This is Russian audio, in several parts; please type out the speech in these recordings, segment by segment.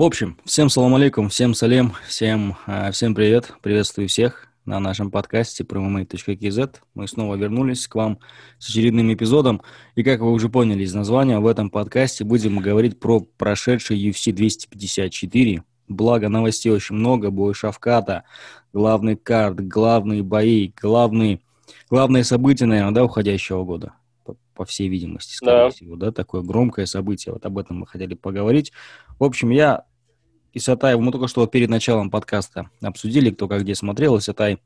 В общем, всем салам алейкум, всем салем, всем, э, всем привет, приветствую всех на нашем подкасте promomate.kz. Мы снова вернулись к вам с очередным эпизодом. И как вы уже поняли из названия, в этом подкасте будем говорить про прошедший UFC 254. Благо новостей очень много, бой Шавката, главный карт, главные бои, главные, главные события, наверное, да, уходящего года по всей видимости, скорее да. всего, да, такое громкое событие. Вот об этом мы хотели поговорить. В общем, я Исатай, мы только что перед началом подкаста обсудили, кто как где смотрел. Исатай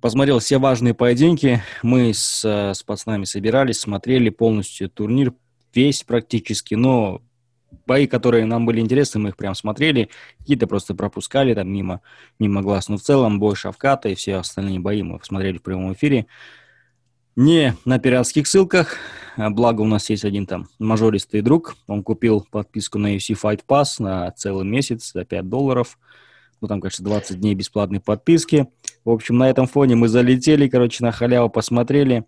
посмотрел все важные поединки. Мы с, с пацанами собирались, смотрели полностью турнир, весь практически, но бои, которые нам были интересны, мы их прям смотрели, какие-то просто пропускали там мимо, мимо глаз. Но в целом бой Шавката и все остальные бои мы посмотрели в прямом эфире не на пиратских ссылках, а благо у нас есть один там мажористый друг, он купил подписку на UFC Fight Pass на целый месяц за 5 долларов, ну там, конечно, 20 дней бесплатной подписки. В общем, на этом фоне мы залетели, короче, на халяву посмотрели.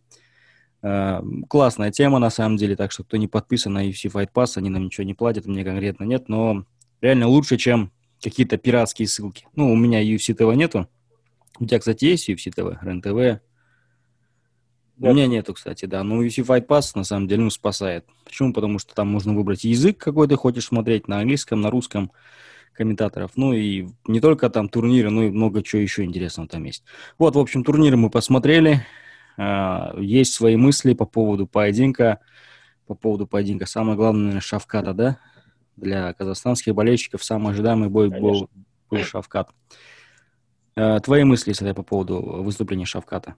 Uh, классная тема, на самом деле, так что кто не подписан на UFC Fight Pass, они нам ничего не платят, мне конкретно нет, но реально лучше, чем какие-то пиратские ссылки. Ну, у меня UFC TV нету. У тебя, кстати, есть UFC TV, РЕН-ТВ, у меня нету, кстати, да. Но UFC Fight Pass на самом деле ну, спасает. Почему? Потому что там можно выбрать язык, какой ты хочешь смотреть, на английском, на русском комментаторов. Ну и не только там турниры, но и много чего еще интересного там есть. Вот, в общем, турниры мы посмотрели. А, есть свои мысли по поводу поединка. По поводу поединка. Самое главное, наверное, Шавката, да? Для казахстанских болельщиков самый ожидаемый бой был, был Шавкат. А, твои мысли, если по поводу выступления Шавката?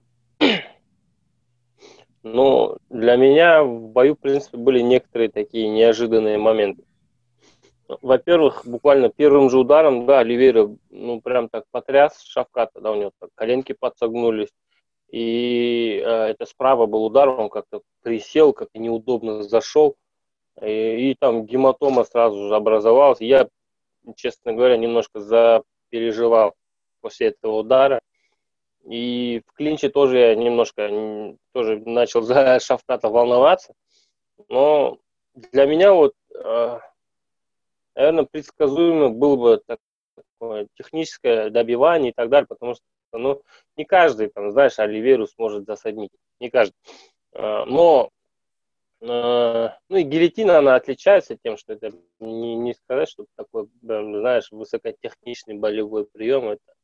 Но для меня в бою, в принципе, были некоторые такие неожиданные моменты. Во-первых, буквально первым же ударом, да, Оливейра, ну, прям так потряс Шавката, да, у него так коленки подсогнулись. И э, это справа был удар, он как-то присел, как-то неудобно зашел. И, и там гематома сразу же образовалась. Я, честно говоря, немножко запереживал после этого удара. И в клинче тоже я немножко тоже начал за Шафката волноваться. Но для меня вот, э, наверное, предсказуемо было бы такое техническое добивание и так далее, потому что ну, не каждый, там, знаешь, Оливеру сможет засадить. Не каждый. Э, но э, ну и гильотина, она отличается тем, что это не, не сказать, что такой, знаешь, высокотехничный болевой прием. Это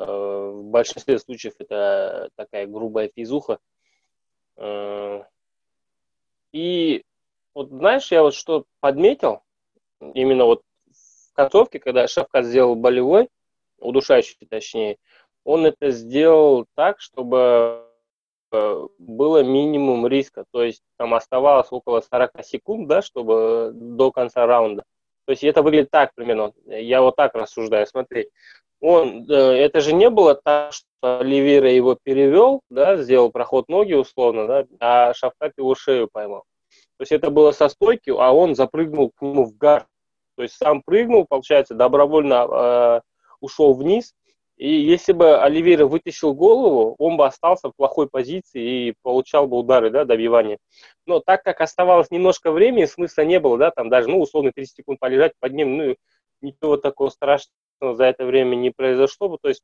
в большинстве случаев это такая грубая физуха. Э, и вот знаешь, я вот что подметил, именно вот в концовке, когда Шавкат сделал болевой, удушающий точнее, он это сделал так, чтобы э, было минимум риска. То есть там оставалось около 40 секунд, да, чтобы до конца раунда. То есть это выглядит так примерно. Я вот так рассуждаю. Смотри, он, это же не было так, что Оливейра его перевел, да, сделал проход ноги условно, да, а Шафкат его шею поймал. То есть это было со стойки, а он запрыгнул к нему в гар. То есть сам прыгнул, получается, добровольно э, ушел вниз. И если бы Оливейра вытащил голову, он бы остался в плохой позиции и получал бы удары, да, добивания. Но так как оставалось немножко времени, смысла не было, да, там даже, ну, условно, 30 секунд полежать под ним, ну, ничего такого страшного за это время не произошло бы. То есть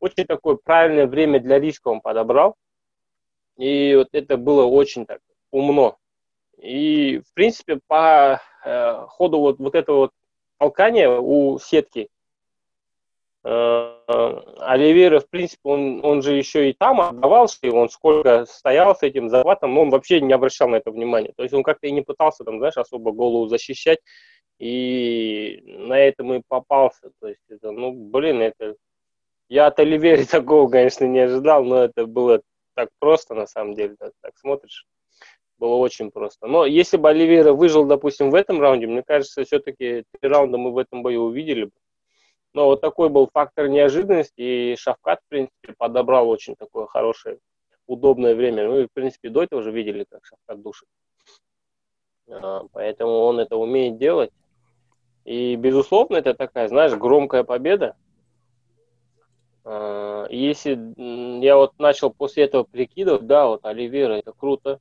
очень такое правильное время для риска он подобрал. И вот это было очень так умно. И, в принципе, по э, ходу вот, вот этого вот толкания у сетки э, Оливейра, в принципе, он, он же еще и там отдавался, и он сколько стоял с этим захватом, но он вообще не обращал на это внимания. То есть он как-то и не пытался, там, знаешь, особо голову защищать. И на этом и попался. То есть это, ну, блин, это... Я от Оливери такого, конечно, не ожидал, но это было так просто, на самом деле. Так, так смотришь, было очень просто. Но если бы Оливера выжил, допустим, в этом раунде, мне кажется, все-таки три раунда мы в этом бою увидели бы. Но вот такой был фактор неожиданности, и Шавкат, в принципе, подобрал очень такое хорошее, удобное время. Ну и, в принципе, до этого уже видели, как Шавкат душит. А, поэтому он это умеет делать. И, безусловно, это такая, знаешь, громкая победа. А, если я вот начал после этого прикидывать, да, вот Оливера, это круто.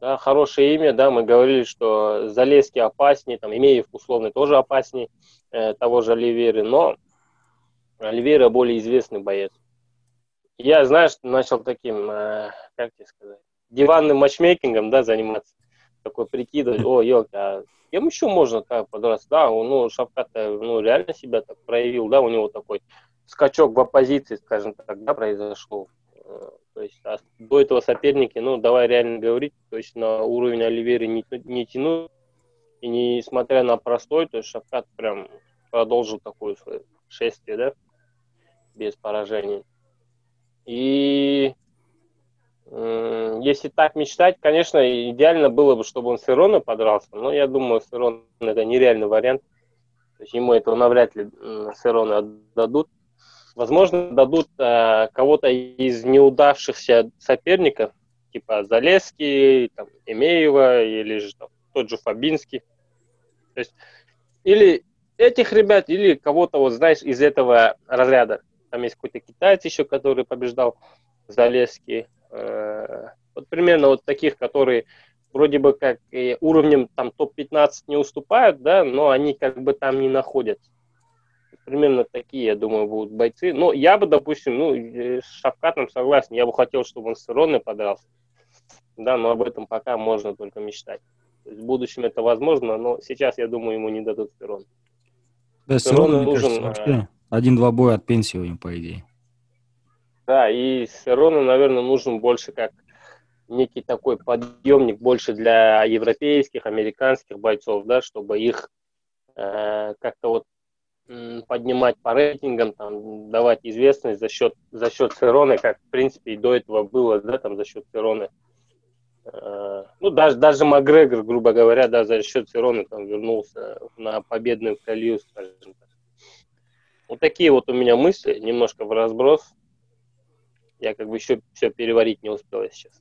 да, хорошее имя, да, мы говорили, что Залески опаснее, там, Имеев условно тоже опаснее э, того же Оливеры, но Оливера более известный боец. Я, знаешь, начал таким, э, как тебе сказать, диванным матчмейкингом, да, заниматься. Такой прикидывать, о, елка, а кем еще можно так подраться? Да, он, ну, Шавкат, ну, реально себя так проявил, да, у него такой скачок в оппозиции, скажем так, да, произошел. Э, то есть а до этого соперники, ну, давай реально говорить, то есть на уровень Оливеры не, не тянут. И несмотря на простой, то есть Шавкат прям продолжил такое свое шествие, да, без поражений. И если так мечтать, конечно, идеально было бы, чтобы он с Ироной подрался, но я думаю, с Ироной это нереальный вариант. То есть ему этого навряд ли с Ироной отдадут. Возможно, дадут э, кого-то из неудавшихся соперников, типа Залески, там, Эмеева или же там, тот же Фабинский. То есть, или этих ребят, или кого-то, вот знаешь, из этого разряда. Там есть какой-то китаец еще, который побеждал Залески. Э, вот примерно вот таких, которые вроде бы как уровнем там топ-15 не уступают, да, но они как бы там не находятся примерно такие, я думаю, будут бойцы. Но я бы, допустим, ну, э, с Шавкатом согласен, я бы хотел, чтобы он с Ироной подрался. Да, но об этом пока можно только мечтать. То есть в будущем это возможно, но сейчас, я думаю, ему не дадут Ирон. Да, с Ироной, нужен... Кажется, один-два боя от пенсии у него, по идее. Да, и с Ироной, наверное, нужен больше как некий такой подъемник больше для европейских, американских бойцов, да, чтобы их э, как-то вот поднимать по рейтингам, там, давать известность за счет, за счет Цероны, как, в принципе, и до этого было, да, там, за счет Цероны. Э, ну, даже, даже Макгрегор, грубо говоря, да, за счет Цероны там вернулся на победную колею, скажем так. Вот такие вот у меня мысли, немножко в разброс. Я как бы еще все переварить не успел сейчас.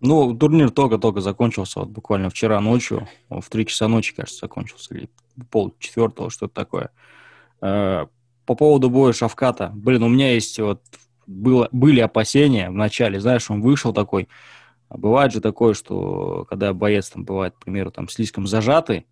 Ну, турнир только-только закончился, вот буквально вчера ночью, в три часа ночи, кажется, закончился, или пол четвертого, что-то такое. Э, по поводу боя Шавката, блин, у меня есть вот, было, были опасения в начале, знаешь, он вышел такой, бывает же такое, что когда боец там бывает, к примеру, там слишком зажатый,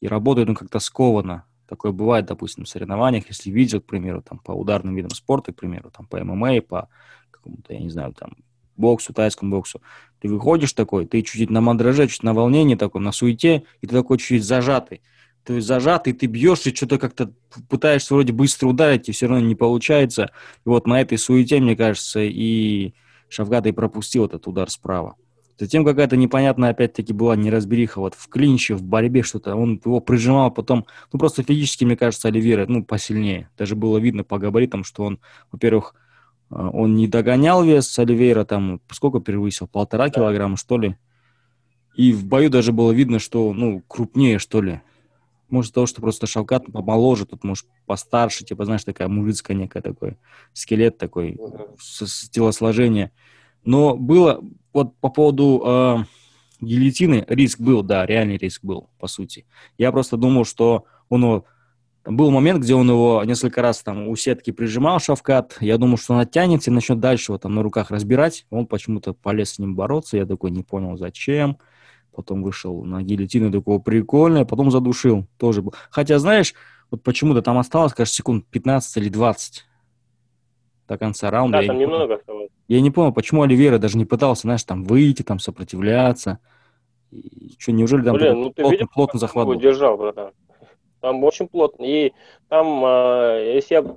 и работает он как-то скованно, такое бывает, допустим, в соревнованиях, если видел, к примеру, там по ударным видам спорта, к примеру, там по ММА, по какому-то, я не знаю, там боксу, тайскому боксу. Ты выходишь такой, ты чуть-чуть на мандраже, чуть на волнении такой, на суете, и ты такой чуть-чуть зажатый. Ты зажатый, ты бьешь, и что-то как-то пытаешься вроде быстро ударить, и все равно не получается. И вот на этой суете, мне кажется, и Шавгат пропустил этот удар справа. Затем какая-то непонятная, опять-таки, была неразбериха вот в клинче, в борьбе что-то. Он его прижимал потом, ну, просто физически, мне кажется, Оливера, ну, посильнее. Даже было видно по габаритам, что он, во-первых, а, он не догонял вес Оливейра, там, сколько превысил, полтора килограмма, что ли. И в бою даже было видно, что, ну, крупнее, что ли. Может, того, что просто Шавкат помоложе, тут, может, постарше, типа, знаешь, такая мужицкая некая такой, скелет такой, угу. с, с телосложения. Но было, вот по поводу э, гильотины, риск был, да, реальный риск был, по сути. Я просто думал, что он был момент, где он его несколько раз там у сетки прижимал Шавкат. Я думал, что он оттянется и начнет дальше его там на руках разбирать. Он почему-то полез с ним бороться. Я такой не понял, зачем. Потом вышел на гильотину, такого прикольное. Потом задушил. Тоже был. Хотя, знаешь, вот почему-то там осталось, кажется, секунд 15 или 20 до конца раунда. Да, там не немного осталось. Я не понял, почему Оливера даже не пытался, знаешь, там выйти, там сопротивляться. И что, неужели там Блин, ну, ты плотно, видел, плотно захват был? держал, братан. Там очень плотно. И там, э, если я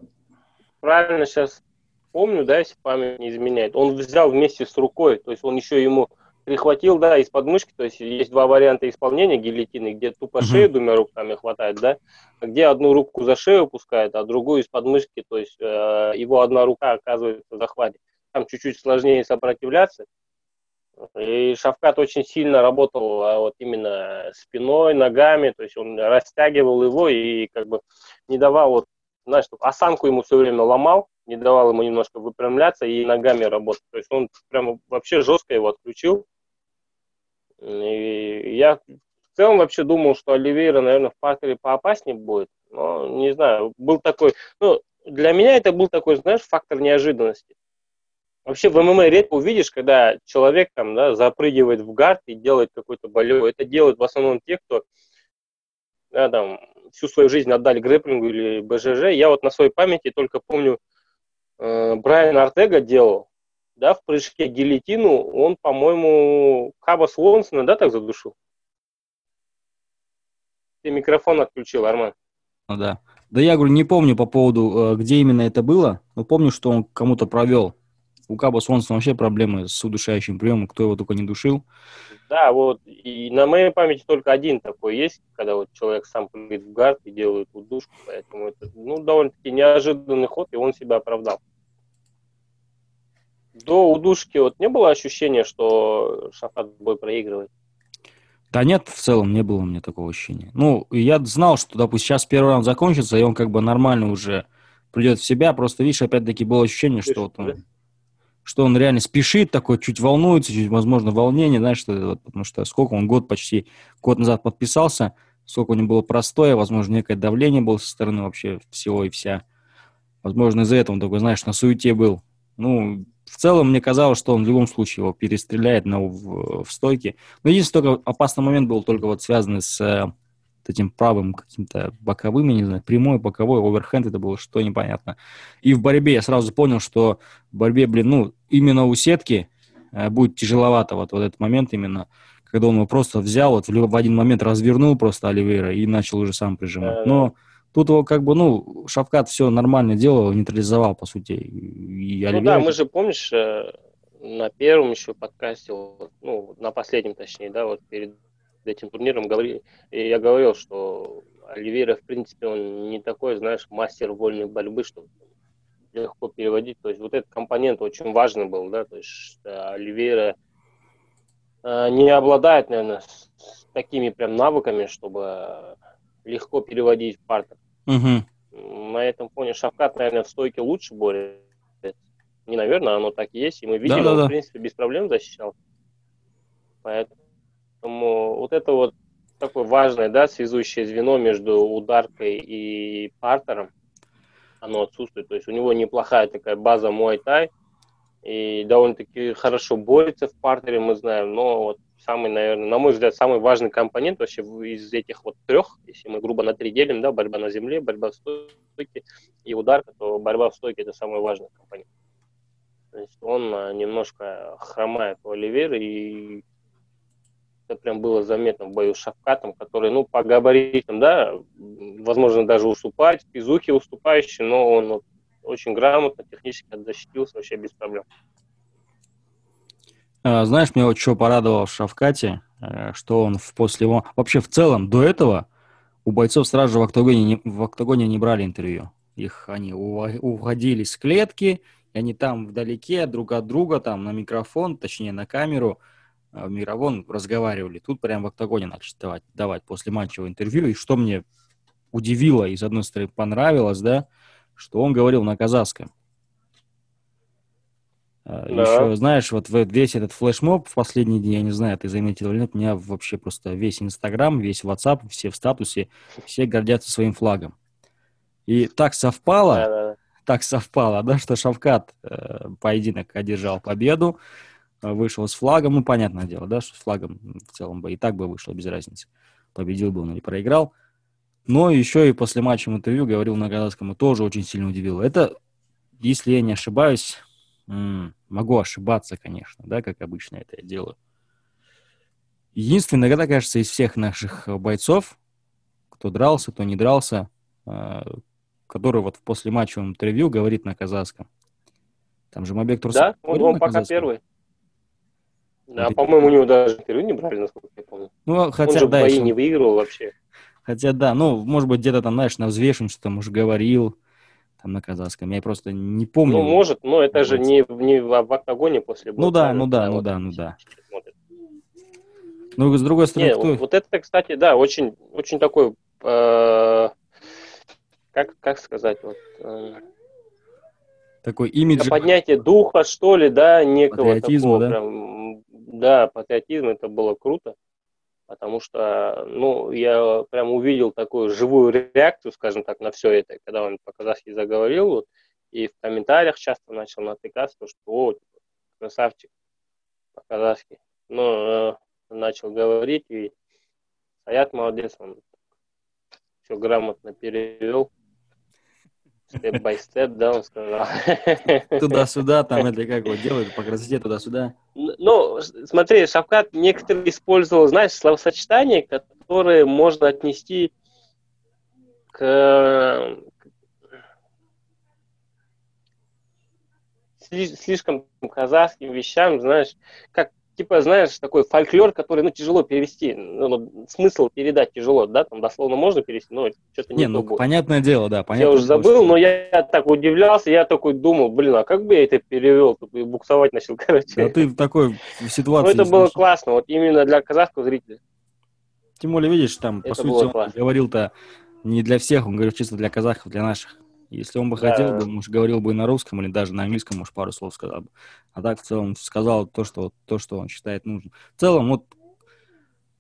правильно сейчас помню, да, если память не изменяет, он взял вместе с рукой, то есть он еще ему прихватил, да, из подмышки, то есть есть два варианта исполнения гильотины, где тупо uh-huh. шею двумя руками хватает, да, где одну руку за шею пускает, а другую из подмышки, то есть э, его одна рука оказывается в захвате. Там чуть-чуть сложнее сопротивляться, и Шавкат очень сильно работал а вот именно спиной, ногами, то есть он растягивал его и как бы не давал вот, знаешь, осанку ему все время ломал, не давал ему немножко выпрямляться и ногами работать. То есть он прямо вообще жестко его отключил. И я в целом вообще думал, что Оливейра, наверное, в партере поопаснее будет. Но не знаю, был такой, ну, для меня это был такой, знаешь, фактор неожиданности. Вообще в ММА редко увидишь, когда человек там, да, запрыгивает в гард и делает какой-то болевой. Это делают в основном те, кто да, там, всю свою жизнь отдали грэпплингу или БЖЖ. Я вот на своей памяти только помню, э, Брайан Артега делал, да, в прыжке гильотину, он, по-моему, Каба Слонсона, да, так задушил? Ты микрофон отключил, Арман. Ну да. Да я говорю, не помню по поводу, э, где именно это было, но помню, что он кому-то провел. У Каба Свонсона вообще проблемы с удушающим приемом, кто его только не душил. Да, вот, и на моей памяти только один такой есть, когда вот человек сам прыгает в гард и делает удушку, поэтому это, ну, довольно-таки неожиданный ход, и он себя оправдал. До удушки вот не было ощущения, что Шафат бой проигрывает? Да нет, в целом не было у меня такого ощущения. Ну, я знал, что, допустим, сейчас первый раунд закончится, и он как бы нормально уже придет в себя. Просто, видишь, опять-таки было ощущение, что вот он, что он реально спешит, такой чуть волнуется, чуть, возможно, волнение, знаешь, что, вот, потому что сколько он год почти, год назад подписался, сколько у него было простое, возможно, некое давление было со стороны вообще всего и вся. Возможно, из-за этого он такой, знаешь, на суете был. Ну, в целом мне казалось, что он в любом случае его перестреляет на, в, в стойке. Но единственный только опасный момент был только вот связанный с э, этим правым каким-то боковым, я не знаю, прямой, боковой, оверхенд, это было что непонятно. И в борьбе я сразу понял, что в борьбе, блин, ну, именно у сетки э, будет тяжеловато вот, вот этот момент именно, когда он его просто взял, вот в, в один момент развернул просто Оливейра и начал уже сам прижимать. Но Тут его как бы, ну, Шавкат все нормально делал, нейтрализовал, по сути. И ну да, мы же, помнишь, э, на первом еще подкасте, ну, на последнем, точнее, да, вот перед этим турниром говорили, я говорил, что Оливейра, в принципе, он не такой, знаешь, мастер вольной борьбы, что легко переводить. То есть вот этот компонент очень важный был, да, то есть Оливейра э, не обладает, наверное, такими прям навыками, чтобы легко переводить партер. Угу. На этом фоне Шавкат, наверное, в стойке лучше борется. Не, наверное, оно так и есть. И мы видели, да, да, он, да. в принципе, без проблем защищал. Поэтому вот это вот такое важное, да, связующее звено между ударкой и партером, оно отсутствует. То есть у него неплохая такая база мой тай, и довольно-таки хорошо борется в партере, мы знаем, но вот самый, наверное, на мой взгляд, самый важный компонент вообще из этих вот трех, если мы грубо на три делим, да, борьба на земле, борьба в стойке и удар, то борьба в стойке это самый важный компонент. То есть он а, немножко хромает у Оливера, и это прям было заметно в бою с Шавкатом, который, ну, по габаритам, да, возможно, даже уступать, физухи уступающий, но он вот, очень грамотно, технически защитился вообще без проблем. А, знаешь, меня вот что порадовало в Шавкате, э, что он в после его... Вообще, в целом, до этого у бойцов сразу же в октагоне не, в октагоне не брали интервью. Их они уходили с клетки, и они там вдалеке друг от друга, там на микрофон, точнее на камеру, э, в микрофон разговаривали. Тут прям в октагоне начали давать, давать после матчевого интервью. И что мне удивило и, с одной стороны, понравилось, да, что он говорил на казахском. А, да. Еще, знаешь, вот весь этот флешмоб в последние дни, я не знаю, ты заметил или нет, у меня вообще просто весь Инстаграм, весь WhatsApp, все в статусе, все гордятся своим флагом. И так совпало, да, да. так совпало, да, что Шавкат э, поединок одержал победу, э, вышел с флагом, ну, понятное дело, да, что с флагом в целом бы и так бы вышло, без разницы. Победил бы он или проиграл. Но еще и после матча в интервью говорил на казахском, и тоже очень сильно удивило. Это, если я не ошибаюсь, М-м, могу ошибаться, конечно, да, как обычно это я делаю. Единственное, иногда, кажется, из всех наших э, бойцов, кто дрался, кто не дрался, э, который вот в послематчевом интервью говорит на казахском. Там же Мабек Турсак. Да, он, он пока казахском. первый. Да, вот по-моему, у него даже интервью не брали, насколько я помню. Ну, хотя, он же да, бои еще... не выигрывал вообще. Хотя, да, ну, может быть, где-то там, знаешь, на взвешенном что-то, может, говорил, там на казахском. Я просто не помню. Ну, может, но это же не, не в, в октагоне после боя. Ну да, ну да, ну да, ну да. Ну, с другой стороны, не, кто... вот это, кстати, да, очень, очень такой, э, как, как сказать, вот, э, такой имидж. Поднятие духа, что ли, да, некого такого да? прям, да, патриотизм, это было круто потому что, ну, я прям увидел такую живую реакцию, скажем так, на все это, когда он по-казахски заговорил, вот, и в комментариях часто начал натыкаться, что, о, красавчик по-казахски. Ну, э, начал говорить, и Саят молодец, он все грамотно перевел. Step-by-step, да, он сказал. Туда-сюда, там это как вот делают, по красоте туда-сюда. Ну, смотри, Шавкат некоторые использовал, знаешь, словосочетания, которые можно отнести к слишком казахским вещам, знаешь, как типа, знаешь, такой фольклор, который, ну, тяжело перевести, ну, ну, смысл передать тяжело, да, там дословно можно перевести, но что-то не, не ну, будет. понятное дело, да, понятно. Я уже забыл, что... но я, так удивлялся, я такой думал, блин, а как бы я это перевел, и буксовать начал, короче. Да ты в такой ситуации... Ну, это было классно, вот именно для казахского зрителя. Тем более, видишь, там, по это сути, он говорил-то не для всех, он говорил чисто для казахов, для наших. Если он бы да. хотел, бы, может, говорил бы и на русском или даже на английском, может, пару слов сказал бы. А так, в целом, сказал то, что, то, что он считает нужным. В целом, вот,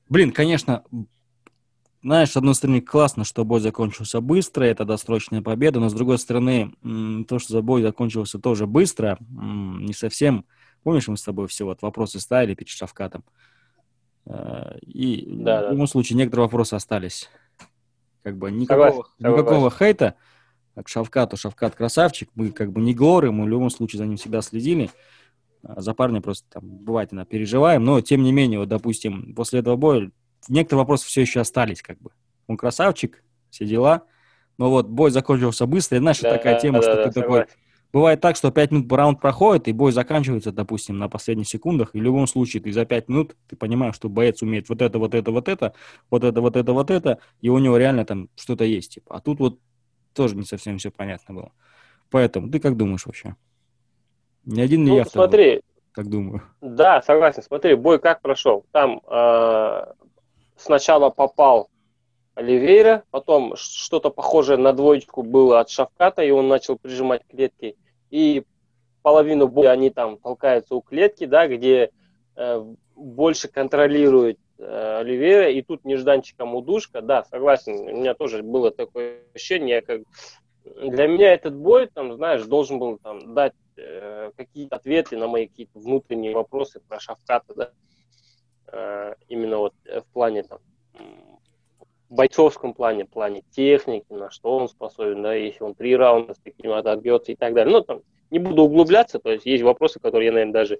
блин, конечно, знаешь, с одной стороны, классно, что бой закончился быстро, это досрочная победа, но с другой стороны, то, что за бой закончился тоже быстро, не совсем... Помнишь, мы с тобой все вот вопросы ставили перед Шавкатом? Э, и да, в любом да. случае некоторые вопросы остались. Как бы никакого, согласен, никакого согласен. хейта к Шавкату. Шавкат красавчик, мы как бы не горы, мы в любом случае за ним всегда следили. А за парня просто там бывает иногда переживаем, но тем не менее, вот, допустим, после этого боя некоторые вопросы все еще остались как бы. Он красавчик, все дела, но вот бой закончился быстро, и знаешь, да, такая тема, да, что да, ты согласен. такой... Бывает так, что 5 минут раунд проходит, и бой заканчивается, допустим, на последних секундах, и в любом случае ты за 5 минут, ты понимаешь, что боец умеет вот это, вот это, вот это, вот это, вот это, вот это, и у него реально там что-то есть, типа. А тут вот тоже не совсем все понятно было. Поэтому ты как думаешь вообще? Ни один, ни ну, я смотри, как думаю. Да, согласен. Смотри, бой как прошел. Там э, сначала попал Оливейра, потом что-то похожее на двоечку было от Шавката, и он начал прижимать клетки. И половину боя они там толкаются у клетки, да, где э, больше контролирует э, Оливейра, и тут нежданчиком удушка, да, согласен, у меня тоже было такое ощущение, как для меня этот бой, там, знаешь, должен был там дать э, какие-то ответы на мои какие-то внутренние вопросы про Шавката, да, э, именно вот в плане там бойцовском плане, плане техники, на что он способен, да, если он три раунда с таким отбьется и так далее. Ну, там, не буду углубляться, то есть есть вопросы, которые я, наверное, даже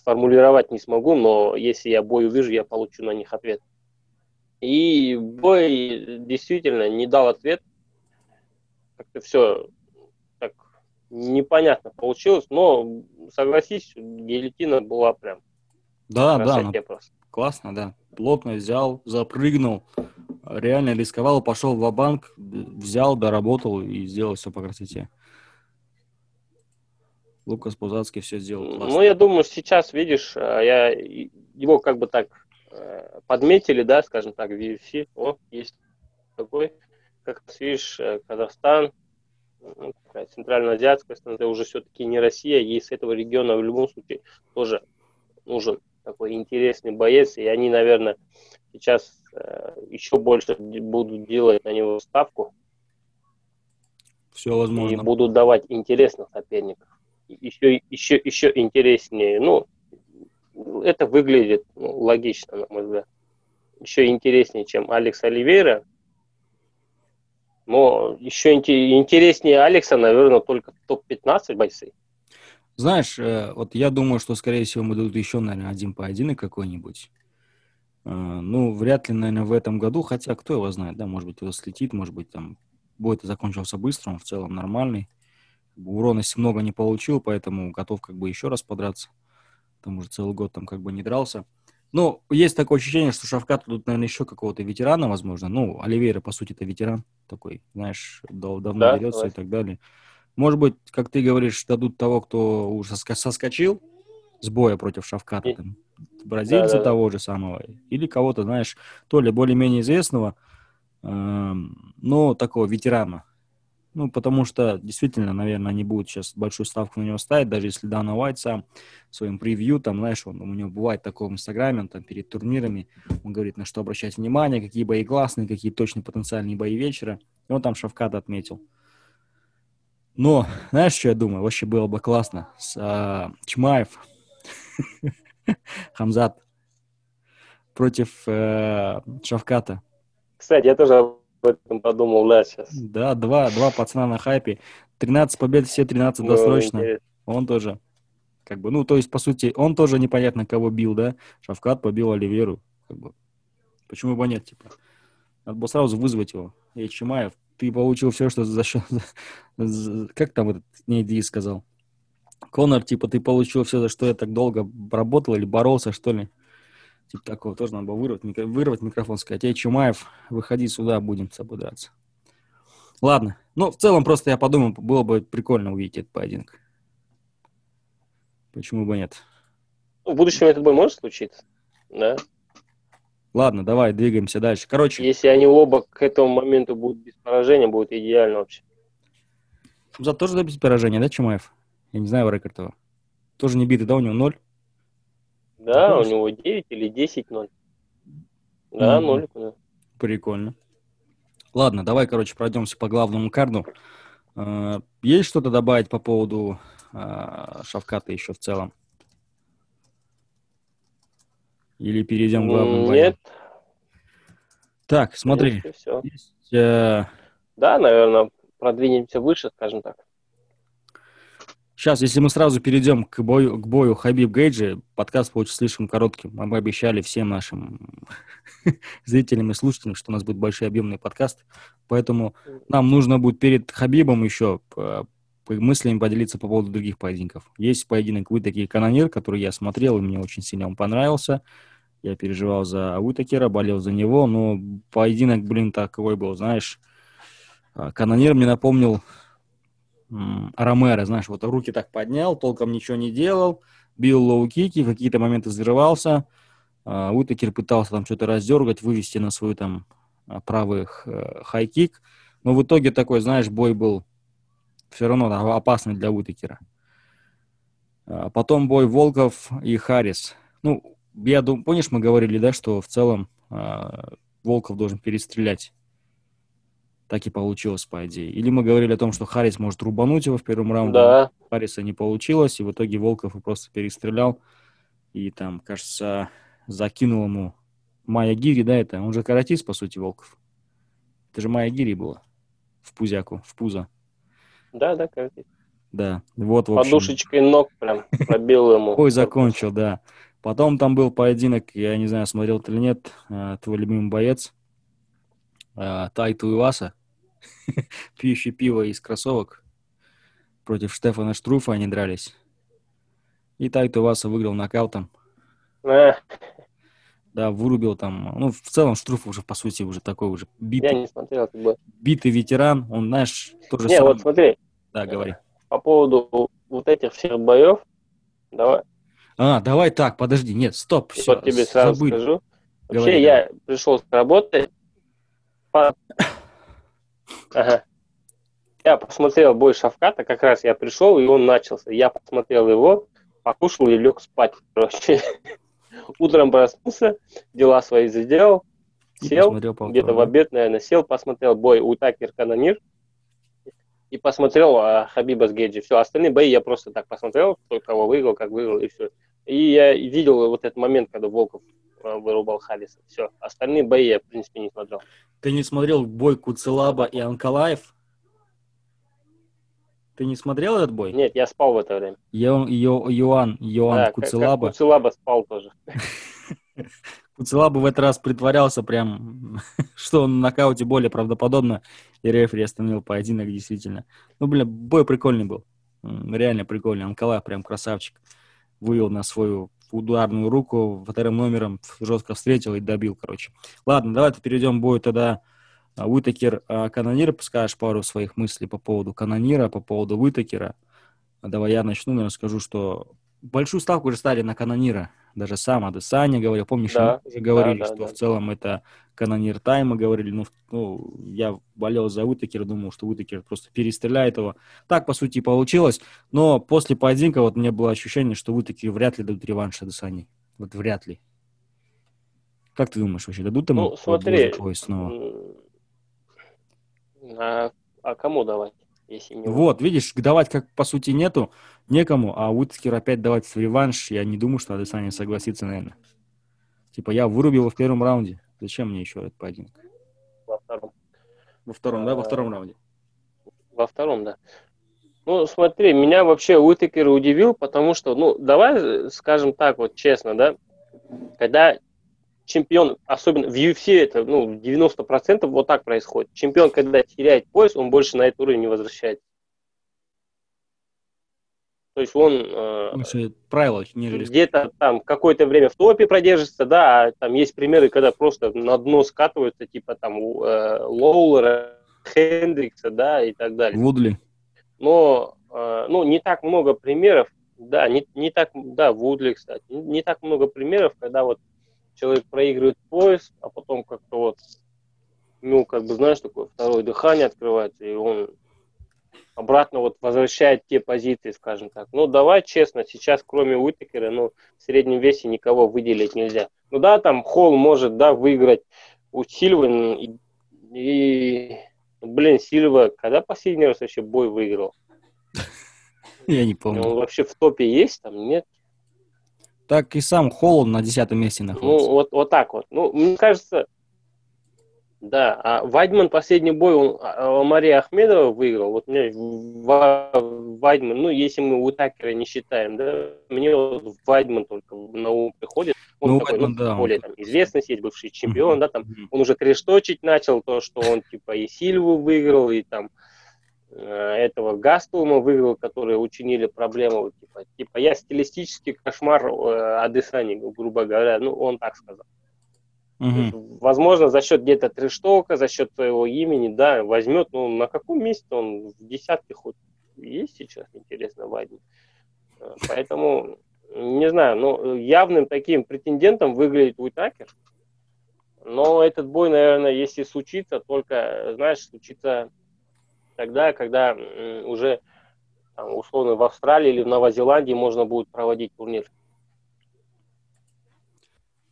сформулировать не смогу, но если я бой увижу, я получу на них ответ. И бой действительно не дал ответ. Как-то все так непонятно получилось, но согласись, гильотина была прям. Да, да, просто. классно, да. Плотно взял, запрыгнул, реально рисковал, пошел в банк взял, доработал и сделал все по красоте. Лукас Пузацкий все сделал классно. Ну, я думаю, сейчас, видишь, э, я его как бы так э, подметили, да, скажем так, в UFC. О, есть такой, как ты видишь, э, Казахстан, ну, центральноазиатская страна, уже все-таки не Россия, и с этого региона в любом случае тоже нужен такой интересный боец, и они, наверное, сейчас еще больше будут делать на него ставку. Все возможно. И будут давать интересных соперников еще, еще, еще интереснее. Ну, это выглядит ну, логично, на мой взгляд. Еще интереснее, чем Алекс Оливейра. Но еще интереснее Алекса, наверное, только топ-15 бойцы. Знаешь, э, вот я думаю, что, скорее всего, мы дадут еще, наверное, один поединок какой-нибудь. Э, ну, вряд ли, наверное, в этом году, хотя кто его знает, да, может быть, его слетит, может быть, там бой это закончился быстро, он в целом нормальный урона много не получил, поэтому готов как бы еще раз подраться. Там уже целый год там как бы не дрался. Ну, есть такое ощущение, что Шавкат тут, наверное, еще какого-то ветерана, возможно. Ну, Оливейра, по сути, это ветеран такой, знаешь, дав давно да, дерется и так далее. Может быть, как ты говоришь, дадут того, кто уже соскочил с боя против Шавката, там, бразильца да, да. того же самого, или кого-то, знаешь, то ли более-менее известного, э, но такого ветерана, ну, потому что действительно, наверное, они будут сейчас большую ставку на него ставить, даже если Дана Уайт сам в своем превью, там, знаешь, он, у него бывает такое в Инстаграме, он там перед турнирами, он говорит, на что обращать внимание, какие бои классные, какие точно потенциальные бои вечера. И он там Шавката отметил. Но, знаешь, что я думаю? Вообще было бы классно. С, а, Чмаев Хамзат против э, Шавката. Кстати, я тоже об этом подумал, да, сейчас. Да, два, два пацана на хайпе. 13 побед, все 13 ну, досрочно. Интересно. Он тоже. Как бы, ну, то есть, по сути, он тоже непонятно кого бил, да? Шавкат побил Оливеру. Как бы. Почему бы нет, типа? Надо было сразу вызвать его. Эй, Чимаев, ты получил все, что за счет... Как там этот Нейди сказал? Конор, типа, ты получил все, за что я так долго работал или боролся, что ли? Типа такого тоже надо было вырвать, микро... вырвать микрофон, сказать, эй, Чумаев, выходи сюда, будем с тобой драться. Ладно. Ну, в целом, просто я подумал, было бы прикольно увидеть этот поединок. Почему бы нет? В будущем этот бой может случиться, да? Ладно, давай, двигаемся дальше. Короче... Если они оба к этому моменту будут без поражения, будет идеально вообще. Хамзат тоже без поражения, да, Чумаев? Я не знаю его рекорд его. Тоже не битый, да, у него ноль? Да, у него 9 или 10-0. Да, mm-hmm. нолик. Да. Прикольно. Ладно, давай, короче, пройдемся по главному карду. А, есть что-то добавить по поводу а, Шавката еще в целом? Или перейдем к главному? Нет. Так, смотри. все. Есть, э... Да, наверное, продвинемся выше, скажем так. Сейчас, если мы сразу перейдем к бою, к бою Хабиб Гейджи, подкаст получится слишком коротким. Мы обещали всем нашим зрителям и слушателям, что у нас будет большой объемный подкаст. Поэтому нам нужно будет перед Хабибом еще мыслями поделиться по поводу других поединков. Есть поединок Вытаки и Канонир, который я смотрел, и мне очень сильно он понравился. Я переживал за Уитакера, болел за него, но поединок, блин, такой был, знаешь. А, Канонир мне напомнил Ромеро, знаешь, вот руки так поднял, толком ничего не делал, бил лоу-кики, какие-то моменты взрывался. А, Уитакер пытался там что-то раздергать, вывести на свой там а, правый хай-кик. Но в итоге такой, знаешь, бой был все равно опасный для Уитакера. Потом бой Волков и Харрис. Ну, я думаю, помнишь, мы говорили, да, что в целом э, Волков должен перестрелять. Так и получилось, по идее. Или мы говорили о том, что Харрис может рубануть его в первом раунде. Да. Харриса не получилось, и в итоге Волков и просто перестрелял. И там, кажется, закинул ему Майя Гири, да, это? Он же каратист, по сути, Волков. Это же Майя Гири было. В пузяку, в пузо. Да, да, каратист. Да, вот, в общем. Подушечкой ног прям пробил ему. Ой, закончил, да. Потом там был поединок, я не знаю, смотрел ты или нет, э, твой любимый боец э, Тайту Иваса, пьющий пиво из кроссовок, против Штефана Штруфа они дрались. И Тайту Иваса выиграл нокаутом. Да, вырубил там. Ну, в целом, Штруф уже, по сути, уже такой уже битый. Я не смотрел как бы. Битый ветеран. Он, знаешь, тоже Не, сам... вот смотри. Да, говори. По поводу вот этих всех боев, давай, а, давай так, подожди, нет, стоп, все, вот тебе сразу забыли. скажу. Вообще Говори, я давай. пришел с работы. Ага. я посмотрел бой Шавката, как раз я пришел, и он начался. Я посмотрел его, покушал и лег спать, короче. Утром проснулся, дела свои сделал, сел, где-то в обед, наверное, сел, посмотрел бой Утакер Канонир и посмотрел а, Хабиба с Гейджи. Все, остальные бои я просто так посмотрел, кто кого выиграл, как выиграл, и все. И я видел вот этот момент, когда Волков вырубал Халиса. Все. Остальные бои я, в принципе, не смотрел. Ты не смотрел бой Куцелаба и Анкалаев? Ты не смотрел этот бой? Нет, я спал в это время. Йо, Йо, Йоан, Йоан да, Куцелаба. Как Куцелаба спал тоже. Куцелаба в этот раз притворялся прям, что он на нокауте более правдоподобно, и рефери остановил поединок действительно. Ну, бля, бой прикольный был. Реально прикольный. Анкалаев прям красавчик вывел на свою ударную руку, вторым номером жестко встретил и добил, короче. Ладно, давайте перейдем к бою тогда а, Уитакер а, Канонир. Скажешь пару своих мыслей по поводу Канонира, по поводу Уитакера. Давай я начну, наверное, скажу, что большую ставку уже ставили на Канонира даже сам Адесани говорил. Помнишь, да, мы уже говорили, да, да, что да. в целом это канонир тайма, говорили. Ну, ну, я болел за Уитакера, думал, что Уитакер просто перестреляет его. Так, по сути, получилось. Но после поединка вот мне было ощущение, что Уитакер вряд ли дадут реванш Адесани. Вот вряд ли. Как ты думаешь, вообще дадут ему ну, смотри, снова? А, а кому давать? Если не вот, видишь, давать как по сути нету. Некому, а Уиткер опять давать в реванш, я не думаю, что Адесanya согласится, наверное. Типа, я вырубил его в первом раунде. Зачем мне еще этот поединок? Во втором. Во втором, да? Во втором раунде. Во втором, да. Ну, смотри, меня вообще Уитекер удивил, потому что, ну, давай скажем так вот честно, да, когда чемпион, особенно в UFC, это, ну, 90% вот так происходит. Чемпион, когда теряет пояс, он больше на этот уровень не возвращается. То есть он э, правило, где-то там какое-то время в топе продержится, да, а там есть примеры, когда просто на дно скатываются, типа там э, Лоулера, Хендрикса, да, и так далее. Вудли. Но, э, ну, не так много примеров, да, не, не так, да, Вудли, кстати, не, не так много примеров, когда вот человек проигрывает пояс, а потом как-то вот, ну, как бы, знаешь, такое второе дыхание открывается, и он обратно вот возвращает те позиции, скажем так. Ну, давай честно, сейчас кроме Уитакера, ну, в среднем весе никого выделить нельзя. Ну да, там Холл может, да, выиграть у Сильвы, и, и блин, Сильва, когда последний раз вообще бой выиграл? Я не помню. Он вообще в топе есть, там нет? Так и сам Холл на десятом месте находится. Ну, вот, вот так вот. Ну, мне кажется, да, а Вайдман последний бой, он а, Мария Ахмедова выиграл. Вот мне Вайдман, ну, если мы Утакера не считаем, да, мне вот Вайдман только на ум приходит. Он ну, такой, Вайдман, ну, да, более там известность есть, бывший чемпион, mm-hmm. да, там, он уже трешточить начал, то, что он, типа, и Сильву выиграл, и там э, этого Гастума выиграл, которые учинили проблему, типа, типа я стилистический кошмар э, Адесани, грубо говоря, ну, он так сказал. Угу. Возможно, за счет где-то трештока, за счет своего имени, да, возьмет. Ну, на каком месте он в десятке хоть есть сейчас, интересно, Вадим. А, поэтому, не знаю, ну, явным таким претендентом выглядит Уитакер. Но этот бой, наверное, если случится, только, знаешь, случится тогда, когда уже там, условно в Австралии или в Новозеландии можно будет проводить турнир.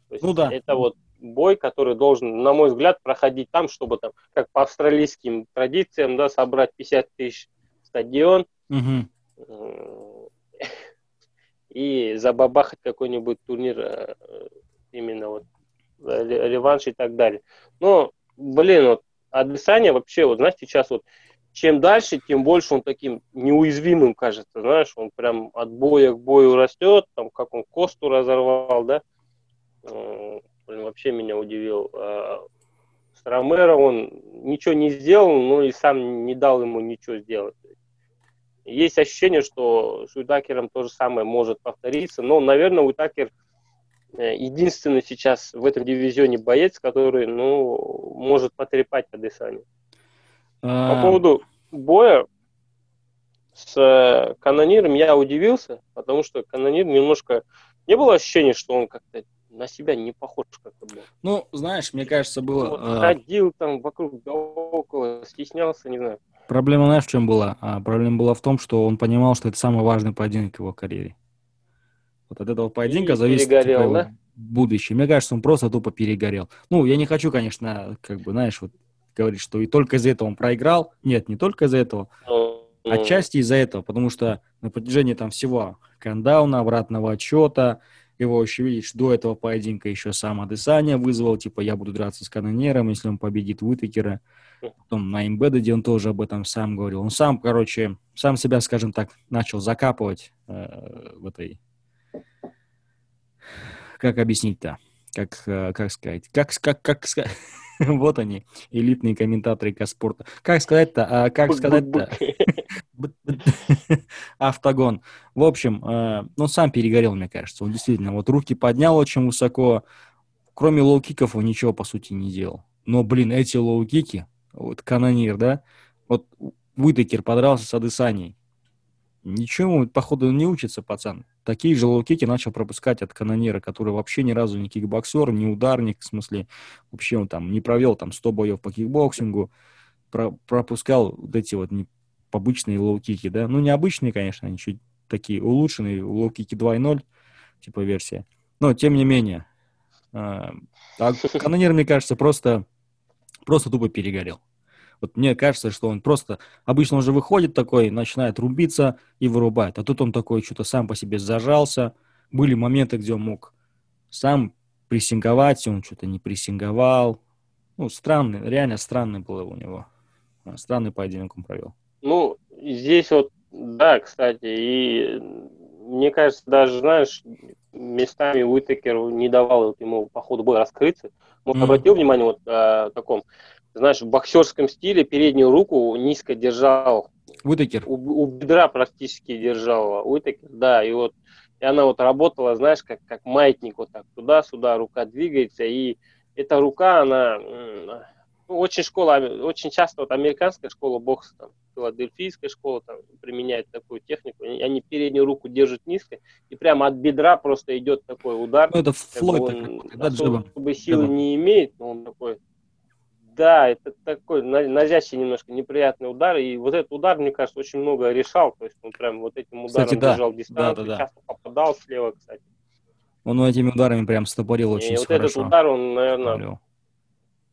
То есть ну да. Это вот бой, который должен, на мой взгляд, проходить там, чтобы там, как по австралийским традициям, да, собрать 50 тысяч стадион угу. и забабахать какой-нибудь турнир э, именно вот реванш и так далее. Но, блин, вот Адесanya вообще, вот знаешь, сейчас вот чем дальше, тем больше он таким неуязвимым кажется, знаешь, он прям от боя к бою растет, там, как он Косту разорвал, да, блин, вообще меня удивил. А, с Ромеро он ничего не сделал, но и сам не дал ему ничего сделать. Есть ощущение, что с Уитакером то же самое может повториться, но, наверное, Уитакер э, единственный сейчас в этом дивизионе боец, который, ну, может потрепать Адесаню. А... По поводу боя с э, Канониром я удивился, потому что Канонир немножко... Не было ощущения, что он как-то на себя не похож как-то был. Ну, знаешь, мне кажется, было... Вот, э... Ходил там вокруг да около, стеснялся, не знаю. Проблема, знаешь, в чем была? А, проблема была в том, что он понимал, что это самый важный поединок в его карьере. Вот от этого поединка И зависит перегорел, типа, да? будущее. Мне кажется, он просто тупо перегорел. Ну, я не хочу, конечно, как бы, знаешь, вот говорить, что и только из-за этого он проиграл. Нет, не только из-за этого. Mm-hmm. Отчасти из-за этого, потому что на протяжении там всего кандауна, обратного отчета, его еще, видишь, до этого поединка еще сам Адесаня вызвал, типа, я буду драться с канонером, если он победит Уитакера. Потом на Имбедаде он тоже об этом сам говорил. Он сам, короче, сам себя, скажем так, начал закапывать э, в этой... Как объяснить-то? Как, э, как сказать? Как, как, как сказать? вот они, элитные комментаторы Казспорта. Как сказать-то? А, как сказать-то? Автогон. В общем, э, ну, сам перегорел, мне кажется. Он действительно вот руки поднял очень высоко. Кроме лоу-киков он ничего, по сути, не делал. Но, блин, эти лоу-кики, вот канонир, да, вот Уитакер подрался с Адесаней. Ничего, походу, не учится пацан. Такие же лоу-кики начал пропускать от канонира, который вообще ни разу не кикбоксер, не ударник, в смысле, вообще он там не провел там 100 боев по кикбоксингу, про пропускал вот эти вот не обычные лоу-кики, да, ну, необычные, конечно, они чуть такие улучшенные, лоу-кики 2.0, типа версия, но, тем не менее, а, а канонир, мне кажется, просто, просто тупо перегорел. Вот мне кажется, что он просто... Обычно он же выходит такой, начинает рубиться и вырубает. А тут он такой что-то сам по себе зажался. Были моменты, где он мог сам прессинговать, он что-то не прессинговал. Ну, странный, реально странный был у него. А, странный поединок он провел. Ну, здесь вот, да, кстати, и мне кажется, даже, знаешь, местами Уитекер не давал вот ему по ходу боя раскрыться. Он mm-hmm. обратил внимание вот о таком, знаешь, в боксерском стиле переднюю руку низко держал. Уитекер? У, у бедра практически держал Уитекер, да, и вот и она вот работала, знаешь, как, как маятник, вот так туда-сюда, рука двигается, и эта рука, она ну, очень школа, очень часто вот американская школа бокса, там, филадельфийская школа там, применяет такую технику, они, переднюю руку держат низко, и прямо от бедра просто идет такой удар. Ну, это Флойд, он да, особо силы джеба. не имеет, но он такой, да, это такой назящий немножко неприятный удар, и вот этот удар, мне кажется, очень много решал, то есть он прям вот этим ударом кстати, да. держал дистанцию, да, да, да. часто попадал слева, кстати. Он этими ударами прям стопорил очень и хорошо. вот этот удар, он, наверное, Стопорил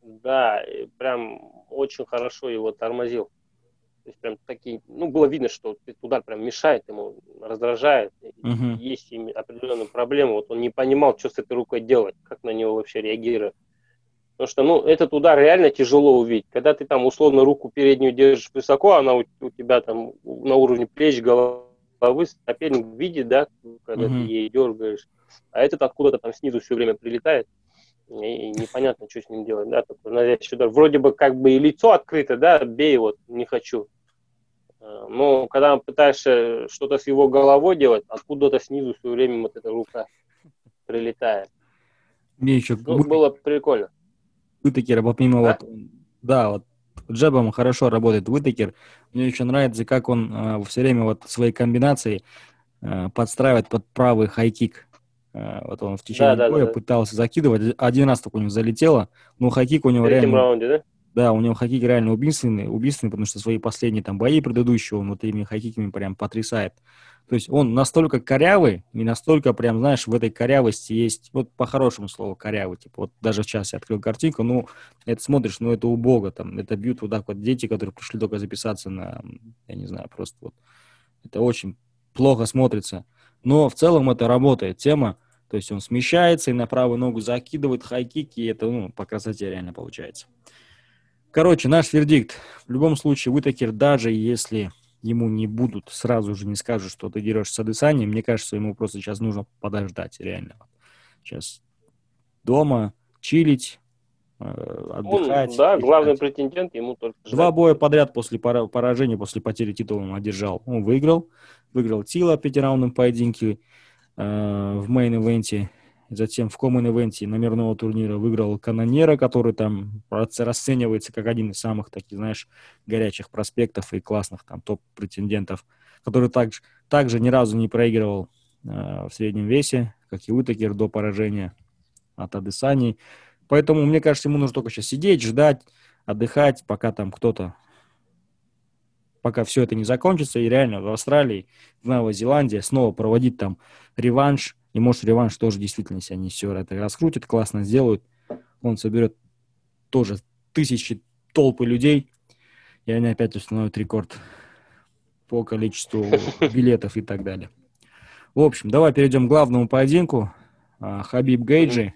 да, прям очень хорошо его тормозил. То есть прям такие, ну, было видно, что этот удар прям мешает ему, раздражает. Uh-huh. Есть определенные проблемы. Вот он не понимал, что с этой рукой делать, как на него вообще реагировать. Потому что, ну, этот удар реально тяжело увидеть. Когда ты там условно руку переднюю держишь высоко, она у, у тебя там на уровне плеч, головы, соперник видит, да, когда uh-huh. ты ей дергаешь. А этот откуда-то там снизу все время прилетает и непонятно, что с ним делать, да, такой навязчивый удар. Вроде бы как бы и лицо открыто, да, бей вот, не хочу. А, но когда пытаешься что-то с его головой делать, откуда-то снизу все время вот эта рука прилетает. Мне еще ну, было прикольно. Вытекер, помимо да? вот, да, вот джебом хорошо работает Вытекер. Мне еще нравится, как он э, все время вот свои комбинации э, подстраивает под правый хайкик. Э, вот он в течение да, боя да, да. пытался закидывать. Один раз только у него залетело. Но хакик у него в реально... раунде, да? Да, у него хакик реально убийственный, убийственный, потому что свои последние там бои предыдущие он вот этими хакиками прям потрясает. То есть он настолько корявый, и настолько прям, знаешь, в этой корявости есть, вот по-хорошему слову корявый, типа, вот даже сейчас я открыл картинку, ну, это смотришь, ну, это убого, там, это бьют вот так вот дети, которые пришли только записаться на, я не знаю, просто вот, это очень плохо смотрится. Но в целом это работает тема, то есть он смещается и на правую ногу закидывает хайкики, и это, ну, по красоте реально получается. Короче, наш вердикт. В любом случае, Уитакер, даже если ему не будут, сразу же не скажут, что ты дерешься с Адесани, мне кажется, ему просто сейчас нужно подождать, реально. Сейчас дома, чилить, э, отдыхать. Он, да, главный претендент, ему только ждать. Два боя подряд после поражения, после потери титула он одержал. Он выиграл. Выиграл Тила пятираундном поединке. Э, в main event е. Затем в co-main event е номерного турнира выиграл Канонера, который там расценивается как один из самых таких, знаешь, горячих проспектов и классных там топ-претендентов, который также, также ни разу не проигрывал э, в среднем весе, как и Утакер до поражения от Адесани. Поэтому, мне кажется, ему нужно только сейчас сидеть, ждать, отдыхать, пока там кто-то пока все это не закончится, и реально в Австралии, в Новой Зеландии снова проводить там реванш, и может реванш тоже действительно, если они все это раскрутят, классно сделают, он соберет тоже тысячи толпы людей, и они опять установят рекорд по количеству билетов и так далее. В общем, давай перейдем к главному поединку. А, Хабиб Гейджи.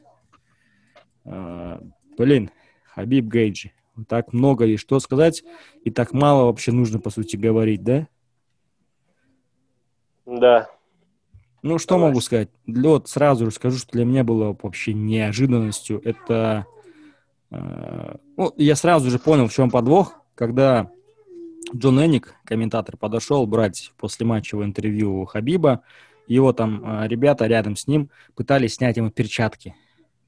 А, блин, Хабиб Гейджи. Так много и что сказать, и так мало вообще нужно, по сути, говорить, да? Да. Ну, что Давай. могу сказать? Вот сразу же скажу, что для меня было вообще неожиданностью. Это... Э, ну, я сразу же понял, в чем подвох, когда Джон Эник, комментатор, подошел брать после матчевого интервью Хабиба. Его там э, ребята рядом с ним пытались снять ему перчатки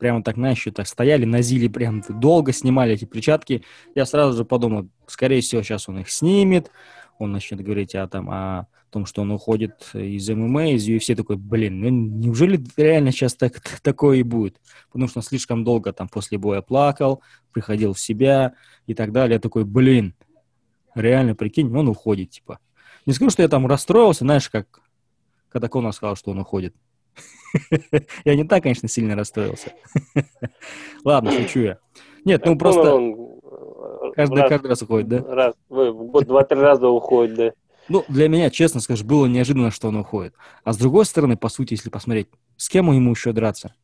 прямо так, знаешь, так стояли, назили прям долго снимали эти перчатки. Я сразу же подумал, скорее всего, сейчас он их снимет, он начнет говорить о, там, о том, что он уходит из ММА, из UFC, такой, блин, ну неужели реально сейчас так, такое и будет? Потому что он слишком долго там после боя плакал, приходил в себя и так далее. Я такой, блин, реально, прикинь, он уходит, типа. Не скажу, что я там расстроился, знаешь, как когда Конор сказал, что он уходит. Я не так, конечно, сильно расстроился. Ладно, шучу я. Нет, ну просто... Каждый, раз, каждый раз уходит, да? Раз, в год два-три раза уходит, да. Ну, для меня, честно скажу, было неожиданно, что он уходит. А с другой стороны, по сути, если посмотреть, с кем ему еще драться?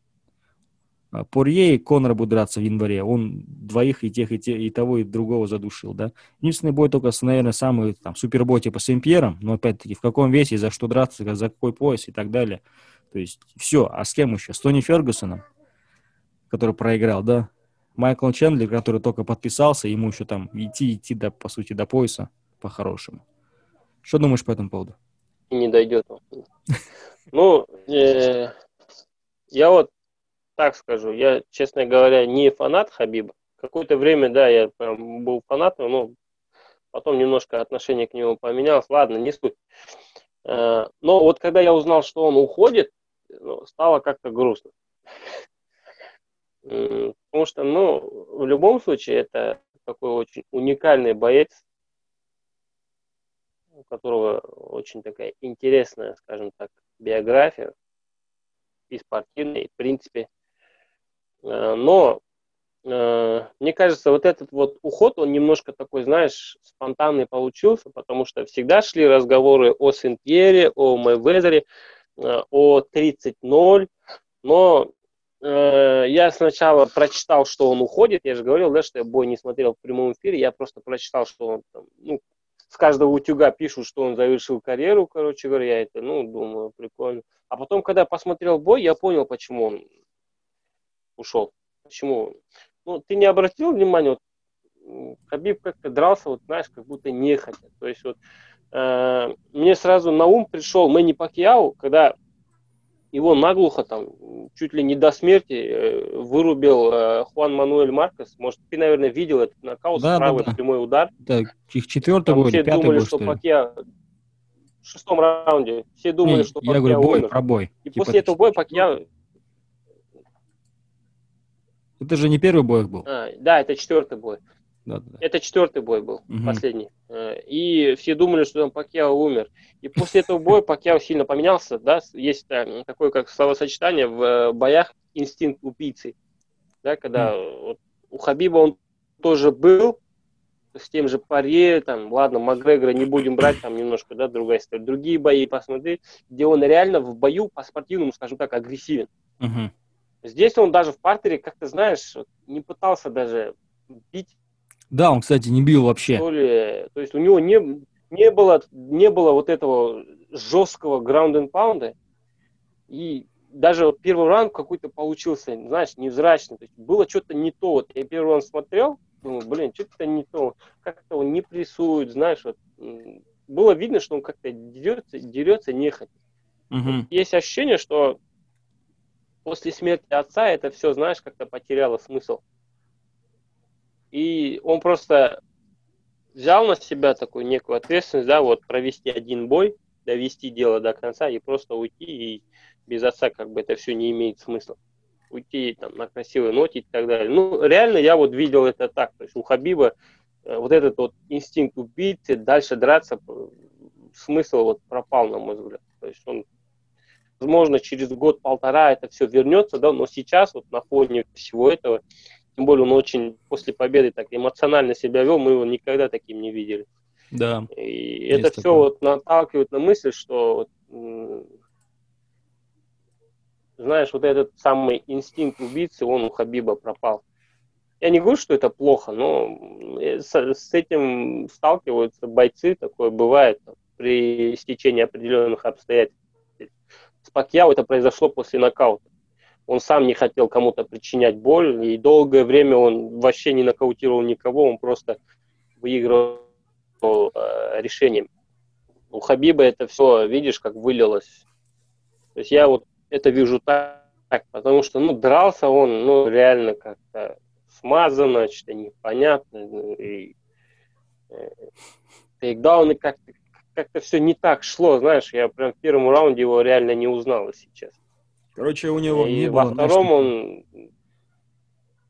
А, Порье и Конор будут драться в январе. Он двоих и тех, и, те, и того, и другого задушил, да. Единственный бой только, наверное, самый там супербой типа с Эмпьером, но опять-таки в каком весе, за что драться, за какой пояс и так далее. То есть все. А с кем еще? С Тони Фергюсоном, который проиграл, да. Майкл Чендлер, который только подписался, ему еще там идти, идти, до, по сути, до пояса по-хорошему. Что думаешь по этому поводу? Не дойдет Ну, э, я вот так скажу, я, честно говоря, не фанат Хабиба. Какое-то время, да, я прям был фанатом, но потом немножко отношение к нему поменялось. Ладно, не суть. Э, но вот когда я узнал, что он уходит, ну, стало как-то грустно. Потому что, ну, в любом случае, это такой очень уникальный боец, у которого очень такая интересная, скажем так, биография и спортивная, и в принципе. Э, но э, мне кажется, вот этот вот уход, он немножко такой, знаешь, спонтанный получился, потому что всегда шли разговоры о Сент-Пьере, о Мэйвезере, э, о 30-0, но я сначала прочитал, что он уходит, я же говорил, да, что я бой не смотрел в прямом эфире, я просто прочитал, что он там, ну, с каждого утюга пишут, что он завершил карьеру, короче говоря, я это, ну, думаю, прикольно. А потом, когда посмотрел бой, я понял, почему он ушел. Почему? Ну, ты не обратил внимания, вот, Хабиб как-то дрался, вот, знаешь, как будто нехотя. То есть, вот, э, мне сразу на ум пришел Мэнни Пакьяу, когда его наглухо там, чуть ли не до смерти э, вырубил э, Хуан Мануэль Маркес. Может, ты, наверное, видел этот нокаут, да, правый да, да. прямой удар. Да, их четвертый все пятый думали, гол, что, что Пакья в шестом раунде, все думали, Не, что я Пакья говорю, бой, умер. про бой. И Типа после этого боя Пакья Это же не первый бой был. А, да, это четвертый бой. Да, да. Это четвертый бой был, Мгм. последний. Э, И все думали, что там Пакьяо умер. И после этого боя Пакьяо сильно поменялся. Да? Есть такое как словосочетание в э, боях инстинкт убийцы. Да, когда вот у Хабиба он тоже был, с тем же Паре, там, ладно, Макгрегора не будем брать, там немножко, да, другая история. Другие бои посмотри, где он реально в бою по-спортивному, скажем так, агрессивен. Мгм. Здесь он даже в партере, как ты знаешь, не пытался даже бить Да, он, кстати, не бил вообще. ли. То есть у него не, не, было, не было вот этого жесткого ground and pound. И даже первый раунд какой-то получился, знаешь, невзрачный. То есть было что-то не то. Вот я первый раунд смотрел, думаю, блин, что-то не то. Как-то он не прессует, знаешь. Вот. Было видно, что он как-то дерется, дерется нехотя. Мгм. Есть ощущение, что после смерти отца это все, знаешь, как-то потеряло смысл. И он просто взял на себя такую некую ответственность, да, вот провести один бой, довести дело до конца и просто уйти, и без отца как бы это все не имеет смысла. Уйти там на красивой ноте и так далее. Ну, реально я вот видел это так. То есть у Хабиба э, вот этот вот инстинкт убийцы, дальше драться, э, смысл вот пропал, на мой взгляд. То есть он, возможно, через год-полтора это все вернется, да, но сейчас вот на фоне всего этого, тем более он очень после победы так эмоционально себя вел, мы его никогда таким не видели. Да. И это все такое. вот наталкивает на мысль, что знаешь, вот этот самый инстинкт убийцы, он у Хабиба пропал. Я не говорю, что это плохо, но э, с, с этим сталкиваются бойцы, такое бывает там, при стечении определенных обстоятельств. С Пакьяо это произошло после нокаута. Он сам не хотел кому-то причинять боль, и долгое время он вообще не нокаутировал никого, он просто выигрывал э, решением. У Хабиба это все, видишь, как вылилось. То есть я вот это вижу так, потому что, ну, дрался он, ну, реально как-то смазано, что-то непонятно, ну, и э, тейкдауны как-то как-то все не так шло, знаешь, я прям в первом раунде его реально не узнал если честно. Короче, у него и не во было, знаешь, втором такой- он,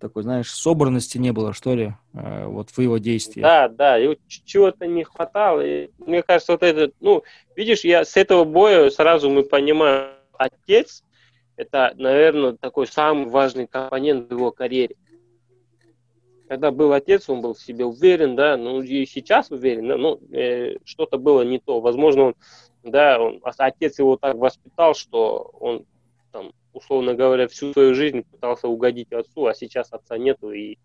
такой, знаешь, собранности не было, что ли, э, вот в его действиях. да, да, и чего-то не хватало. И мне кажется, вот этот, ну, видишь, я с этого боя сразу мы понимаем, отец это, наверное, такой самый важный компонент в его карьере. когда был отец, он был в себе уверен, да, ну и сейчас уверен, да, ну э, что-то было не то. Возможно, он, да, он, отец его так воспитал, что он условно говоря, всю свою жизнь пытался угодить отцу, а сейчас отца нету и,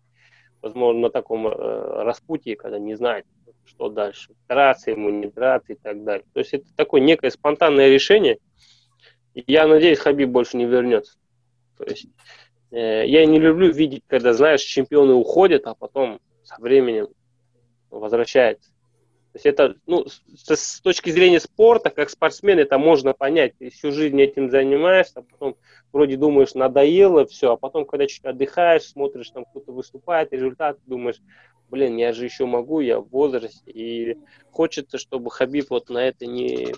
возможно, на таком э, распутье, когда не знает, что дальше, драться ему, не драться и так далее. То есть это такое некое спонтанное решение. Я надеюсь, Хабиб больше не вернется. То есть Э, я не люблю видеть, когда, знаешь, чемпионы уходят, а потом со временем возвращается. То есть это, ну, с, с точки зрения спорта, как спортсмен, это можно понять. Ты всю жизнь этим занимаешься, а потом вроде думаешь, надоело все, а потом, когда чуть отдыхаешь, смотришь, там кто-то выступает, результат, думаешь, блин, я же еще могу, я в возрасте. И хочется, чтобы Хабиб вот на это не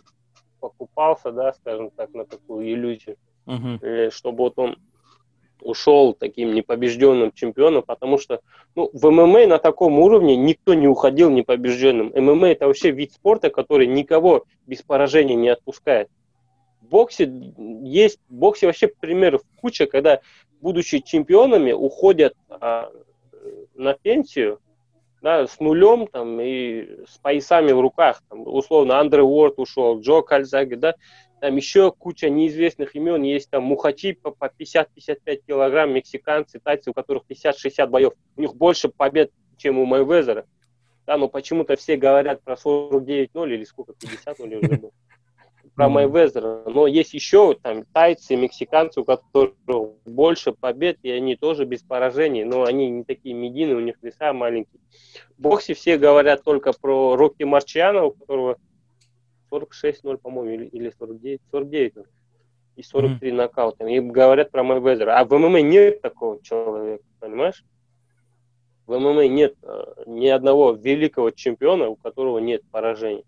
покупался, да, скажем так, на такую иллюзию. Uh-huh. Чтобы вот он ушел таким непобежденным чемпионом, потому что ну, в ММА на таком уровне никто не уходил непобежденным. ММА это вообще вид спорта, который никого без поражения не отпускает. В боксе есть, в боксе вообще примеров куча, когда будучи чемпионами уходят а, на пенсию да, с нулем там, и с поясами в руках. Там, условно, Андре Уорд ушел, Джо Кальзаги, да, там еще куча неизвестных имен. Есть там мухачи по 50-55 килограмм, мексиканцы, тайцы, у которых 50-60 боев. У них больше побед, чем у Майвезера. Да, но почему-то все говорят про 49-0 или сколько, 50-0 уже был. Про Майвезера. Но есть еще там тайцы, мексиканцы, у которых больше побед, и они тоже без поражений. Но они не такие медийные, у них веса маленькие. В боксе все говорят только про Рокки Марчиана, у которого 46-0, по-моему, или, или 49, 49 и 43 mm-hmm. нокаута. И говорят про Мэйвезера. А в ММА нет такого человека, понимаешь? В ММА нет э, ни одного великого чемпиона, у которого нет поражений.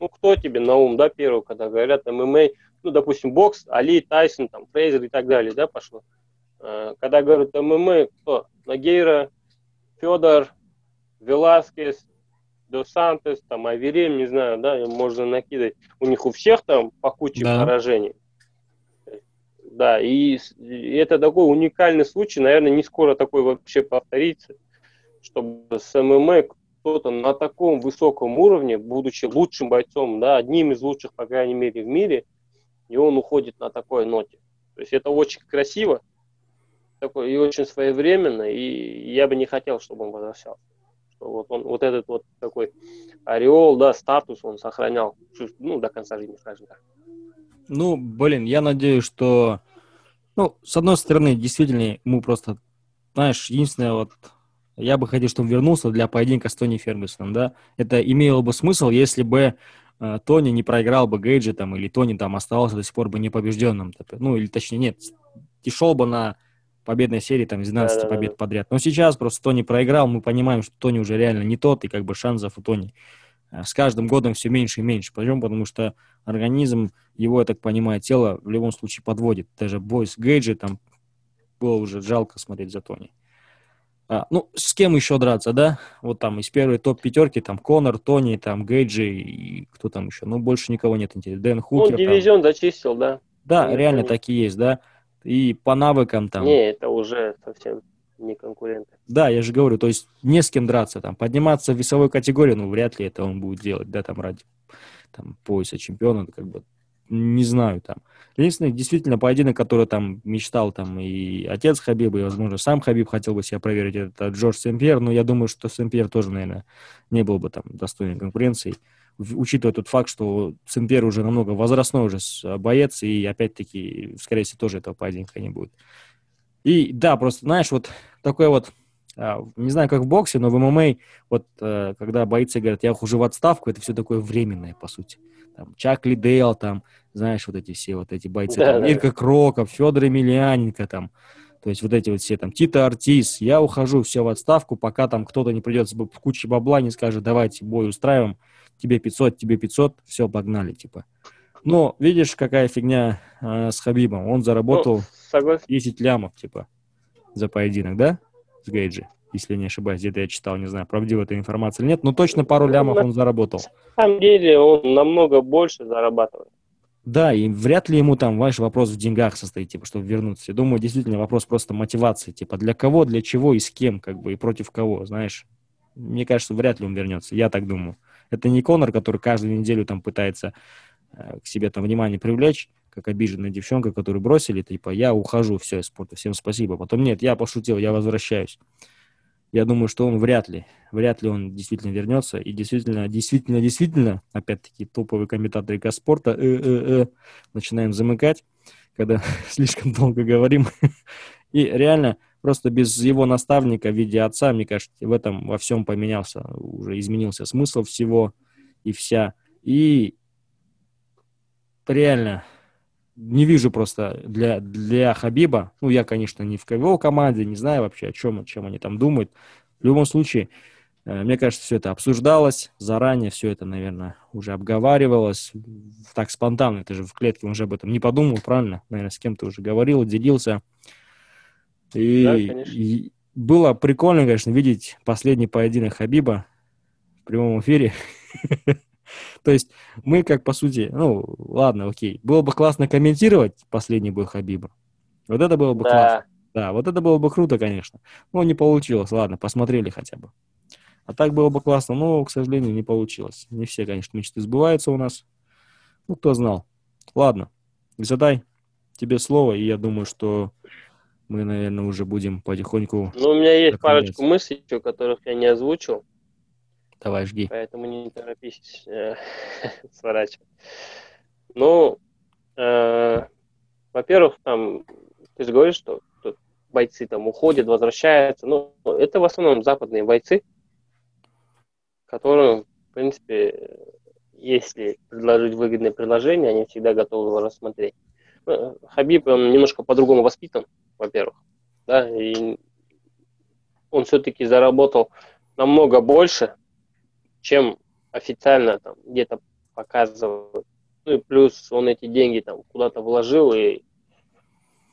Ну, кто тебе на ум, да, первый, когда говорят ММА, ну, допустим, бокс, Али, Тайсон, там, Фрейзер и так далее, да, пошло. Э, когда говорят ММА, кто? Нагейра, Федор, Веласкес, до Сантос, там, Аверем, не знаю, да, можно накидать. У них у всех там по куче да. поражений. Да, и, и это такой уникальный случай, наверное, не скоро такой вообще повторится, чтобы с ММА кто-то на таком высоком уровне, будучи лучшим бойцом, да, одним из лучших, по крайней мере, в мире, и он уходит на такой ноте. То есть это очень красиво, такое, и очень своевременно, и я бы не хотел, чтобы он возвращался вот он вот этот вот такой ореол, да, статус он сохранял, ну, до конца жизни, скажем так. Ну, блин, я надеюсь, что, ну, с одной стороны, действительно, ему просто, знаешь, единственное вот, я бы хотел, чтобы вернулся для поединка с Тони Фергюсоном, да, это имело бы смысл, если бы э, Тони не проиграл бы Гейджи там, или Тони там оставался до сих пор бы непобежденным, ну, или точнее, нет, и шел бы на победной серии, там, из 12 да, побед да, да. подряд. Но сейчас просто Тони проиграл, мы понимаем, что Тони уже реально не тот, и как бы шансов у Тони э, с каждым годом все меньше и меньше. Почему? Потому что организм, его, я так понимаю, тело в любом случае подводит. Даже бой с Гейджи, там, было уже жалко смотреть за Тони. А, ну, с кем еще драться, да? Вот там из первой топ-пятерки, там, Конор, Тони, там, Гейджи и кто там еще? Ну, больше никого нет интереса. Дэн Хукер. Ну, дивизион там. зачистил, да. Да, реально такие есть, да. И по навыкам там... Не, это уже совсем не конкуренты. Да, я же говорю, то есть не с кем драться, там, подниматься в весовой категории, ну, вряд ли это он будет делать, да, там, ради там, пояса чемпиона, как бы, не знаю, там. Единственный, действительно, поединок, который там мечтал, там, и отец Хабиба, и, возможно, сам Хабиб хотел бы себя проверить, это Джордж Сэмпьер, но я думаю, что Сэмпьер тоже, наверное, не был бы там достойной конкуренцией учитывая тот факт, что Сэмпер уже намного возрастной уже боец, и опять-таки, скорее всего, тоже этого поединка не будет. И да, просто, знаешь, вот такой вот, а, не знаю, как в боксе, но в ММА, вот э, когда бойцы говорят, я ухожу в отставку, это все такое временное, по сути. Там, Чак Лидейл, там, знаешь, вот эти все вот эти бойцы, да, там, да. Ирка Кроков, Федор Емельяненко, там, то есть вот эти вот все там Тита Артис, я ухожу все в отставку, пока там кто-то не придет с кучей бабла, не скажет, давайте бой устраиваем, тебе 500, тебе 500, все, погнали, типа. Но видишь, какая фигня э, с Хабибом. Он заработал ну, 10 лямов, типа, за поединок, да? С Гейджи, если не ошибаюсь. Где-то я читал, не знаю, правдива эта информация или нет, но точно пару ну, лямов он заработал. На самом деле он намного больше зарабатывает. Да, и вряд ли ему там, ваш вопрос в деньгах состоит, типа, чтобы вернуться. Я думаю, действительно, вопрос просто мотивации, типа, для кого, для чего и с кем, как бы, и против кого, знаешь. Мне кажется, вряд ли он вернется, я так думаю. Это не Конор, который каждую неделю там пытается э, к себе там внимание привлечь, как обиженная девчонка, которую бросили, типа, я ухожу, все, из спорта, всем спасибо. Потом, нет, я пошутил, я возвращаюсь. Я думаю, что он вряд ли, вряд ли он действительно вернется. И действительно, действительно, действительно, опять-таки, топовые комментаторы спорта э -э -э, начинаем замыкать, когда слишком долго говорим. И реально, просто без его наставника в виде отца, мне кажется, в этом во всем поменялся, уже изменился смысл всего и вся. И реально, не вижу просто для, для Хабиба, ну, я, конечно, не в его команде, не знаю вообще, о чем, о чем они там думают. В любом случае, э, мне кажется, все это обсуждалось заранее, все это, наверное, уже обговаривалось. Так спонтанно, ты же в клетке уже об этом не подумал, правильно? Наверное, с кем-то уже говорил, делился. И, да, и было прикольно, конечно, видеть последний поединок Хабиба в прямом эфире. То есть мы как, по сути, ну, ладно, окей. Было бы классно комментировать последний бой Хабиба. Вот это было бы да. классно. Да, вот это было бы круто, конечно. Но не получилось. Ладно, посмотрели хотя бы. А так было бы классно, но, к сожалению, не получилось. Не все, конечно, мечты сбываются у нас. Ну, кто знал. Ладно, задай тебе слово, и я думаю, что мы, наверное, уже будем потихоньку... Ну, у меня есть парочку мыслей, которых я не озвучил. Давай, жги. Поэтому не торопись э, сворачивать. Ну, э, во-первых, там, ты же говоришь, что бойцы там уходят, возвращаются. Ну, это в основном западные бойцы, которые, в принципе, если предложить выгодное предложение, они всегда готовы его рассмотреть. Ну, Хабиб, он немножко по-другому воспитан, во-первых, да, и он все-таки заработал намного больше, чем официально там где-то показывают. Ну и плюс он эти деньги там куда-то вложил, и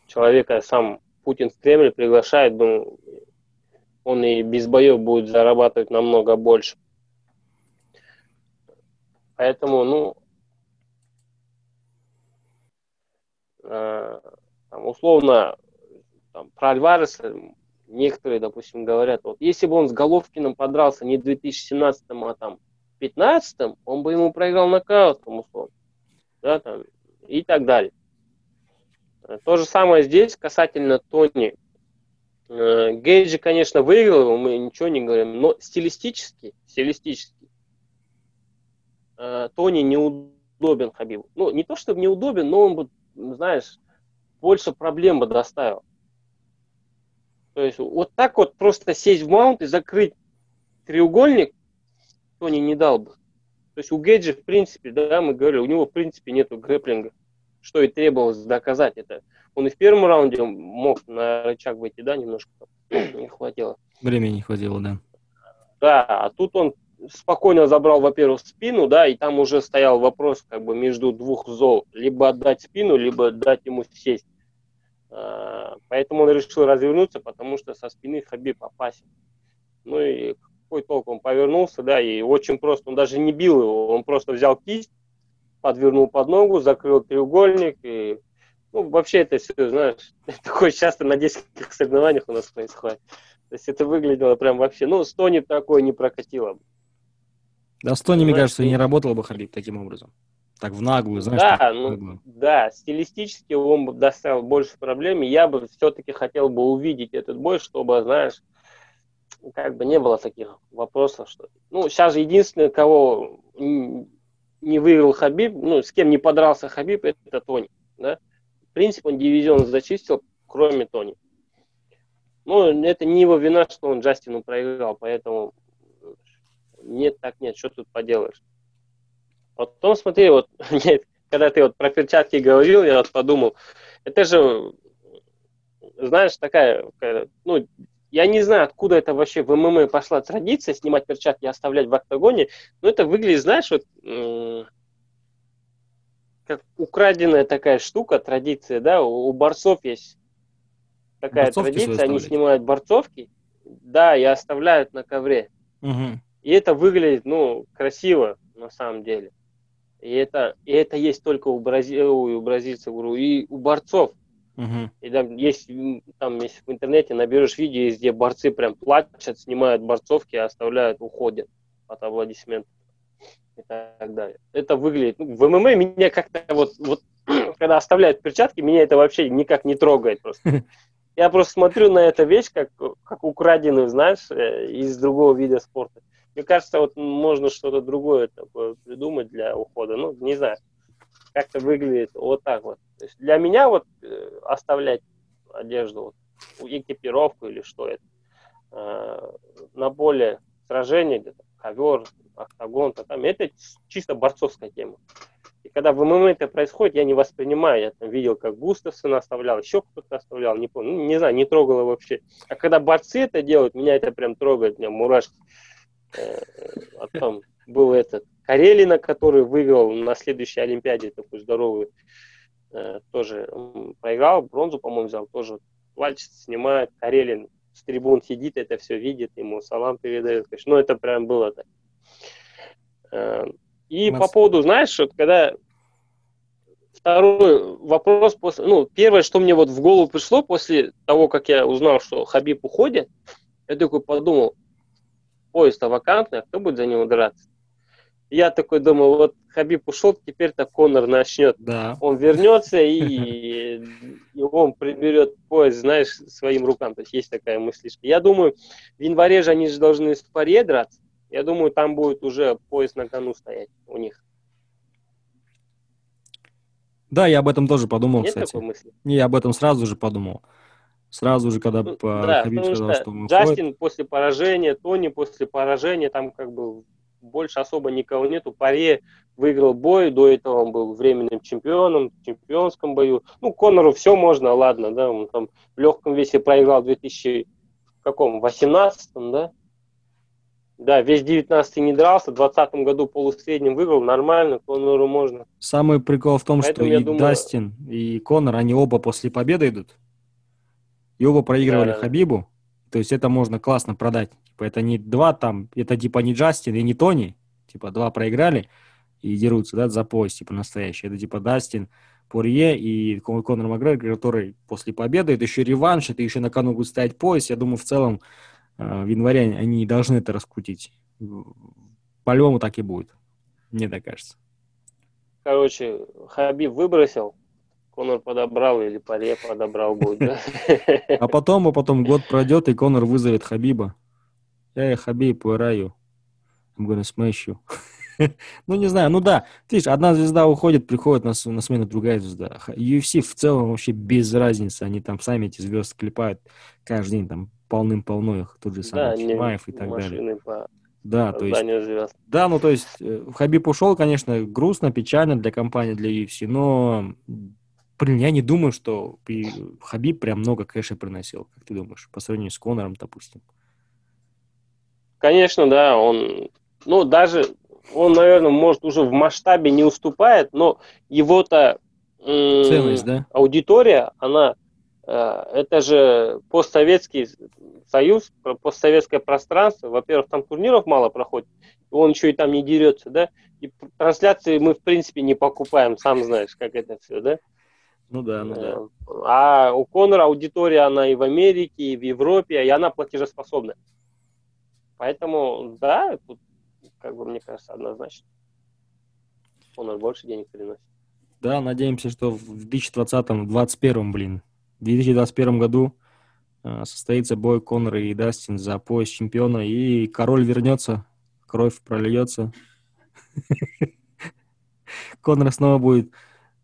человека сам Путин в Кремль приглашает, думаю, он и без боев будет зарабатывать намного больше. Поэтому, ну, э, там, условно, там, про Альвареса некоторые, допустим, говорят, вот если бы он с Головкиным подрался не в 2017, а там 2015, он бы ему проиграл нокаутом, условно. Да, там, и так далее. То же самое здесь касательно Тони. Э, Гейджи, конечно, выиграл, мы ничего не говорим, но стилистически, стилистически э, Тони неудобен Хабибу. Ну, не то, чтобы неудобен, но он бы, знаешь, больше проблем бы доставил. То есть вот так вот просто сесть в маунт и закрыть треугольник Тони не дал бы. То есть у Гейджи, в принципе, да, мы говорили, у него, в принципе, нету грэплинга, что и требовалось доказать это. Он и в первом раунде мог на рычаг выйти, да, немножко не хватило. Времени не хватило, да. Да, а тут он спокойно забрал, во-первых, спину, да, и там уже стоял вопрос как бы между двух зол. Либо отдать спину, либо дать ему сесть. А, поэтому он решил развернуться, потому что со спины Хабиб опасен. Ну и какой толк, он повернулся, да, и очень просто, он даже не бил его, он просто взял кисть, подвернул под ногу, закрыл треугольник, и, ну, вообще это все, знаешь, такое часто на детских соревнованиях у нас происходит. То есть это выглядело прям вообще, ну, Стони такое не прокатило. Да, Стони, мне кажется, не работал бы Хабиб таким образом так в наглую, знаешь. Да, ну, да, стилистически он бы доставил больше проблем. Я бы все-таки хотел бы увидеть этот бой, чтобы, знаешь, как бы не было таких вопросов, что... Ну, сейчас же единственное, кого не выиграл Хабиб, ну, с кем не подрался Хабиб, это Тони, да. В принципе, он дивизион зачистил, кроме Тони. Ну, это не его вина, что он Джастину проиграл, поэтому нет, так нет, что тут поделаешь. Потом смотри, вот когда ты вот про перчатки говорил, я вот подумал, это же, знаешь, такая, ну, я не знаю, откуда это вообще в ММА пошла традиция снимать перчатки и оставлять в октагоне, но это выглядит, знаешь, вот как украденная такая штука, традиция, да, у, у борцов есть такая борцовки традиция, они снимают борцовки, да, и оставляют на ковре. Угу. И это выглядит, ну, красиво на самом деле. И это, и это есть только у, брази, у бразильцев, и у борцов. Угу. И там есть, там есть в интернете наберешь видео, где борцы прям плачут, снимают борцовки, оставляют, уходят от аплодисментов и так далее. Это выглядит... Ну, в ММА меня как-то вот, вот когда оставляют перчатки, меня это вообще никак не трогает просто. Я просто смотрю на эту вещь, как, как украденную, знаешь, э, из другого вида спорта. Мне кажется, вот можно что-то другое такое придумать для ухода. Ну, не знаю, как-то выглядит вот так вот. То есть для меня вот э, оставлять одежду, вот, экипировку или что это, э, на поле сражения, где-то ковер, октагон, то там, это чисто борцовская тема. И когда в ММА это происходит, я не воспринимаю. Я там видел, как Густавсон оставлял, еще кто-то оставлял, не помню, ну, не знаю, не трогало вообще. А когда борцы это делают, меня это прям трогает, меня мурашки. Э, а там был этот Карелина, который выиграл на следующей Олимпиаде такой здоровый, э, тоже проиграл, бронзу, по-моему, взял, тоже пальчик снимает, Карелин с трибун сидит, это все видит, ему салам передает. Ну, это прям было так. Э, и Нас... по поводу, знаешь, вот когда второй вопрос после, ну, первое, что мне вот в голову пришло после того, как я узнал, что Хабиб уходит, я такой подумал, поезд-то вакантный, а кто будет за него драться? Я такой думаю, вот Хабиб ушел, теперь-то Конор начнет. Да. Он вернется и, и он приберет поезд, знаешь, своим рукам. То есть есть такая мыслишка. Я думаю, в январе же они же должны с Паре драться. Я думаю, там будет уже поезд на кону стоять у них. Да, я об этом тоже подумал, Нет кстати. Такой мысли? Не, я об этом сразу же подумал. Сразу же, когда ну, по да, сказал, что, что он Джастин уходит. после поражения, Тони после поражения, там как бы больше особо никого нету. Паре выиграл бой, до этого он был временным чемпионом, в чемпионском бою. Ну, Конору все можно, ладно, да, он там в легком весе проиграл в 2000 каком, 18 да? Да, весь 19 не дрался, в 20 году полусредним выиграл, нормально, Конору можно. Самый прикол в том, Поэтому что и думаю... Дастин, и Конор, они оба после победы идут. И оба проигрывали да, Хабибу. То есть это можно классно продать. Типа это не два там, это типа не Джастин и не Тони. Типа два проиграли и дерутся, да, за пояс, типа настоящий. Это типа Дастин, Порье и Конор Макгрегор, который после победы, это еще реванш, это еще на кону будет стоять пояс. Я думаю, в целом Э, в январе они должны это раскрутить. По-любому так и будет. Мне так кажется. Короче, Хабиб выбросил, Конор подобрал или Паре подобрал будет, да? А потом, а потом год пройдет, и Конор вызовет Хабиба. Эй, Хабиб, where are you? I'm gonna smash you. ну, не знаю, ну да, ты видишь, одна звезда уходит, приходит на, на смену другая звезда. UFC в целом вообще без разницы, они там сами эти звезды клепают каждый день, там полным-полно их, тот же самый да, Чимаев и так далее. По да, то есть, звезд. да, ну то есть э, Хабиб ушел, конечно, грустно, печально для компании, для UFC, но блин, я не думаю, что Хабиб прям много кэша приносил, как ты думаешь, по сравнению с Конором, допустим. Конечно, да, он, ну даже он, наверное, может уже в масштабе не уступает, но его-то Ценность, да? аудитория, она Э, это же постсоветский союз, постсоветское пространство. Во-первых, там турниров мало проходит, он еще и там не дерется, да. И трансляции мы, в принципе, не покупаем, сам знаешь, как это все, да. Ну да, ну да. Э, а у Конора аудитория, она и в Америке, и в Европе, и она платежеспособна. Поэтому, да, тут, как бы, мне кажется, однозначно. Конор больше денег приносит. Да, надеемся, что в 2020-2021, блин, в 2021 году э, состоится бой Конора и Дастин за пояс чемпиона, и король вернется, кровь прольется. Конор снова будет,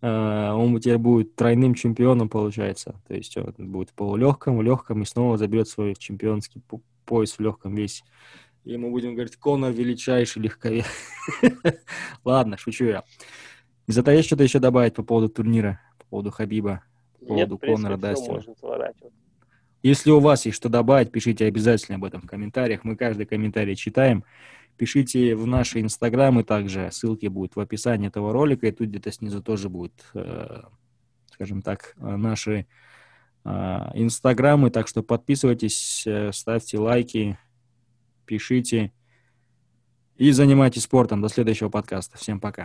он теперь будет тройным чемпионом, получается. То есть он будет в полулегком, в легком, и снова заберет свой чемпионский пояс в легком весе. И мы будем говорить, Конор величайший легковес. Ладно, шучу я. Этого есть что-то еще добавить по поводу турнира, по поводу Хабиба? по поводу Конора Дастина. Если у вас есть что добавить, пишите обязательно об этом в комментариях. Мы каждый комментарий читаем. Пишите в наши инстаграмы также. Ссылки будут в описании этого ролика. И тут где-то снизу тоже будут, э, скажем так, наши э, инстаграмы. Так что подписывайтесь, э, ставьте лайки, пишите и занимайтесь спортом. До следующего подкаста. Всем пока.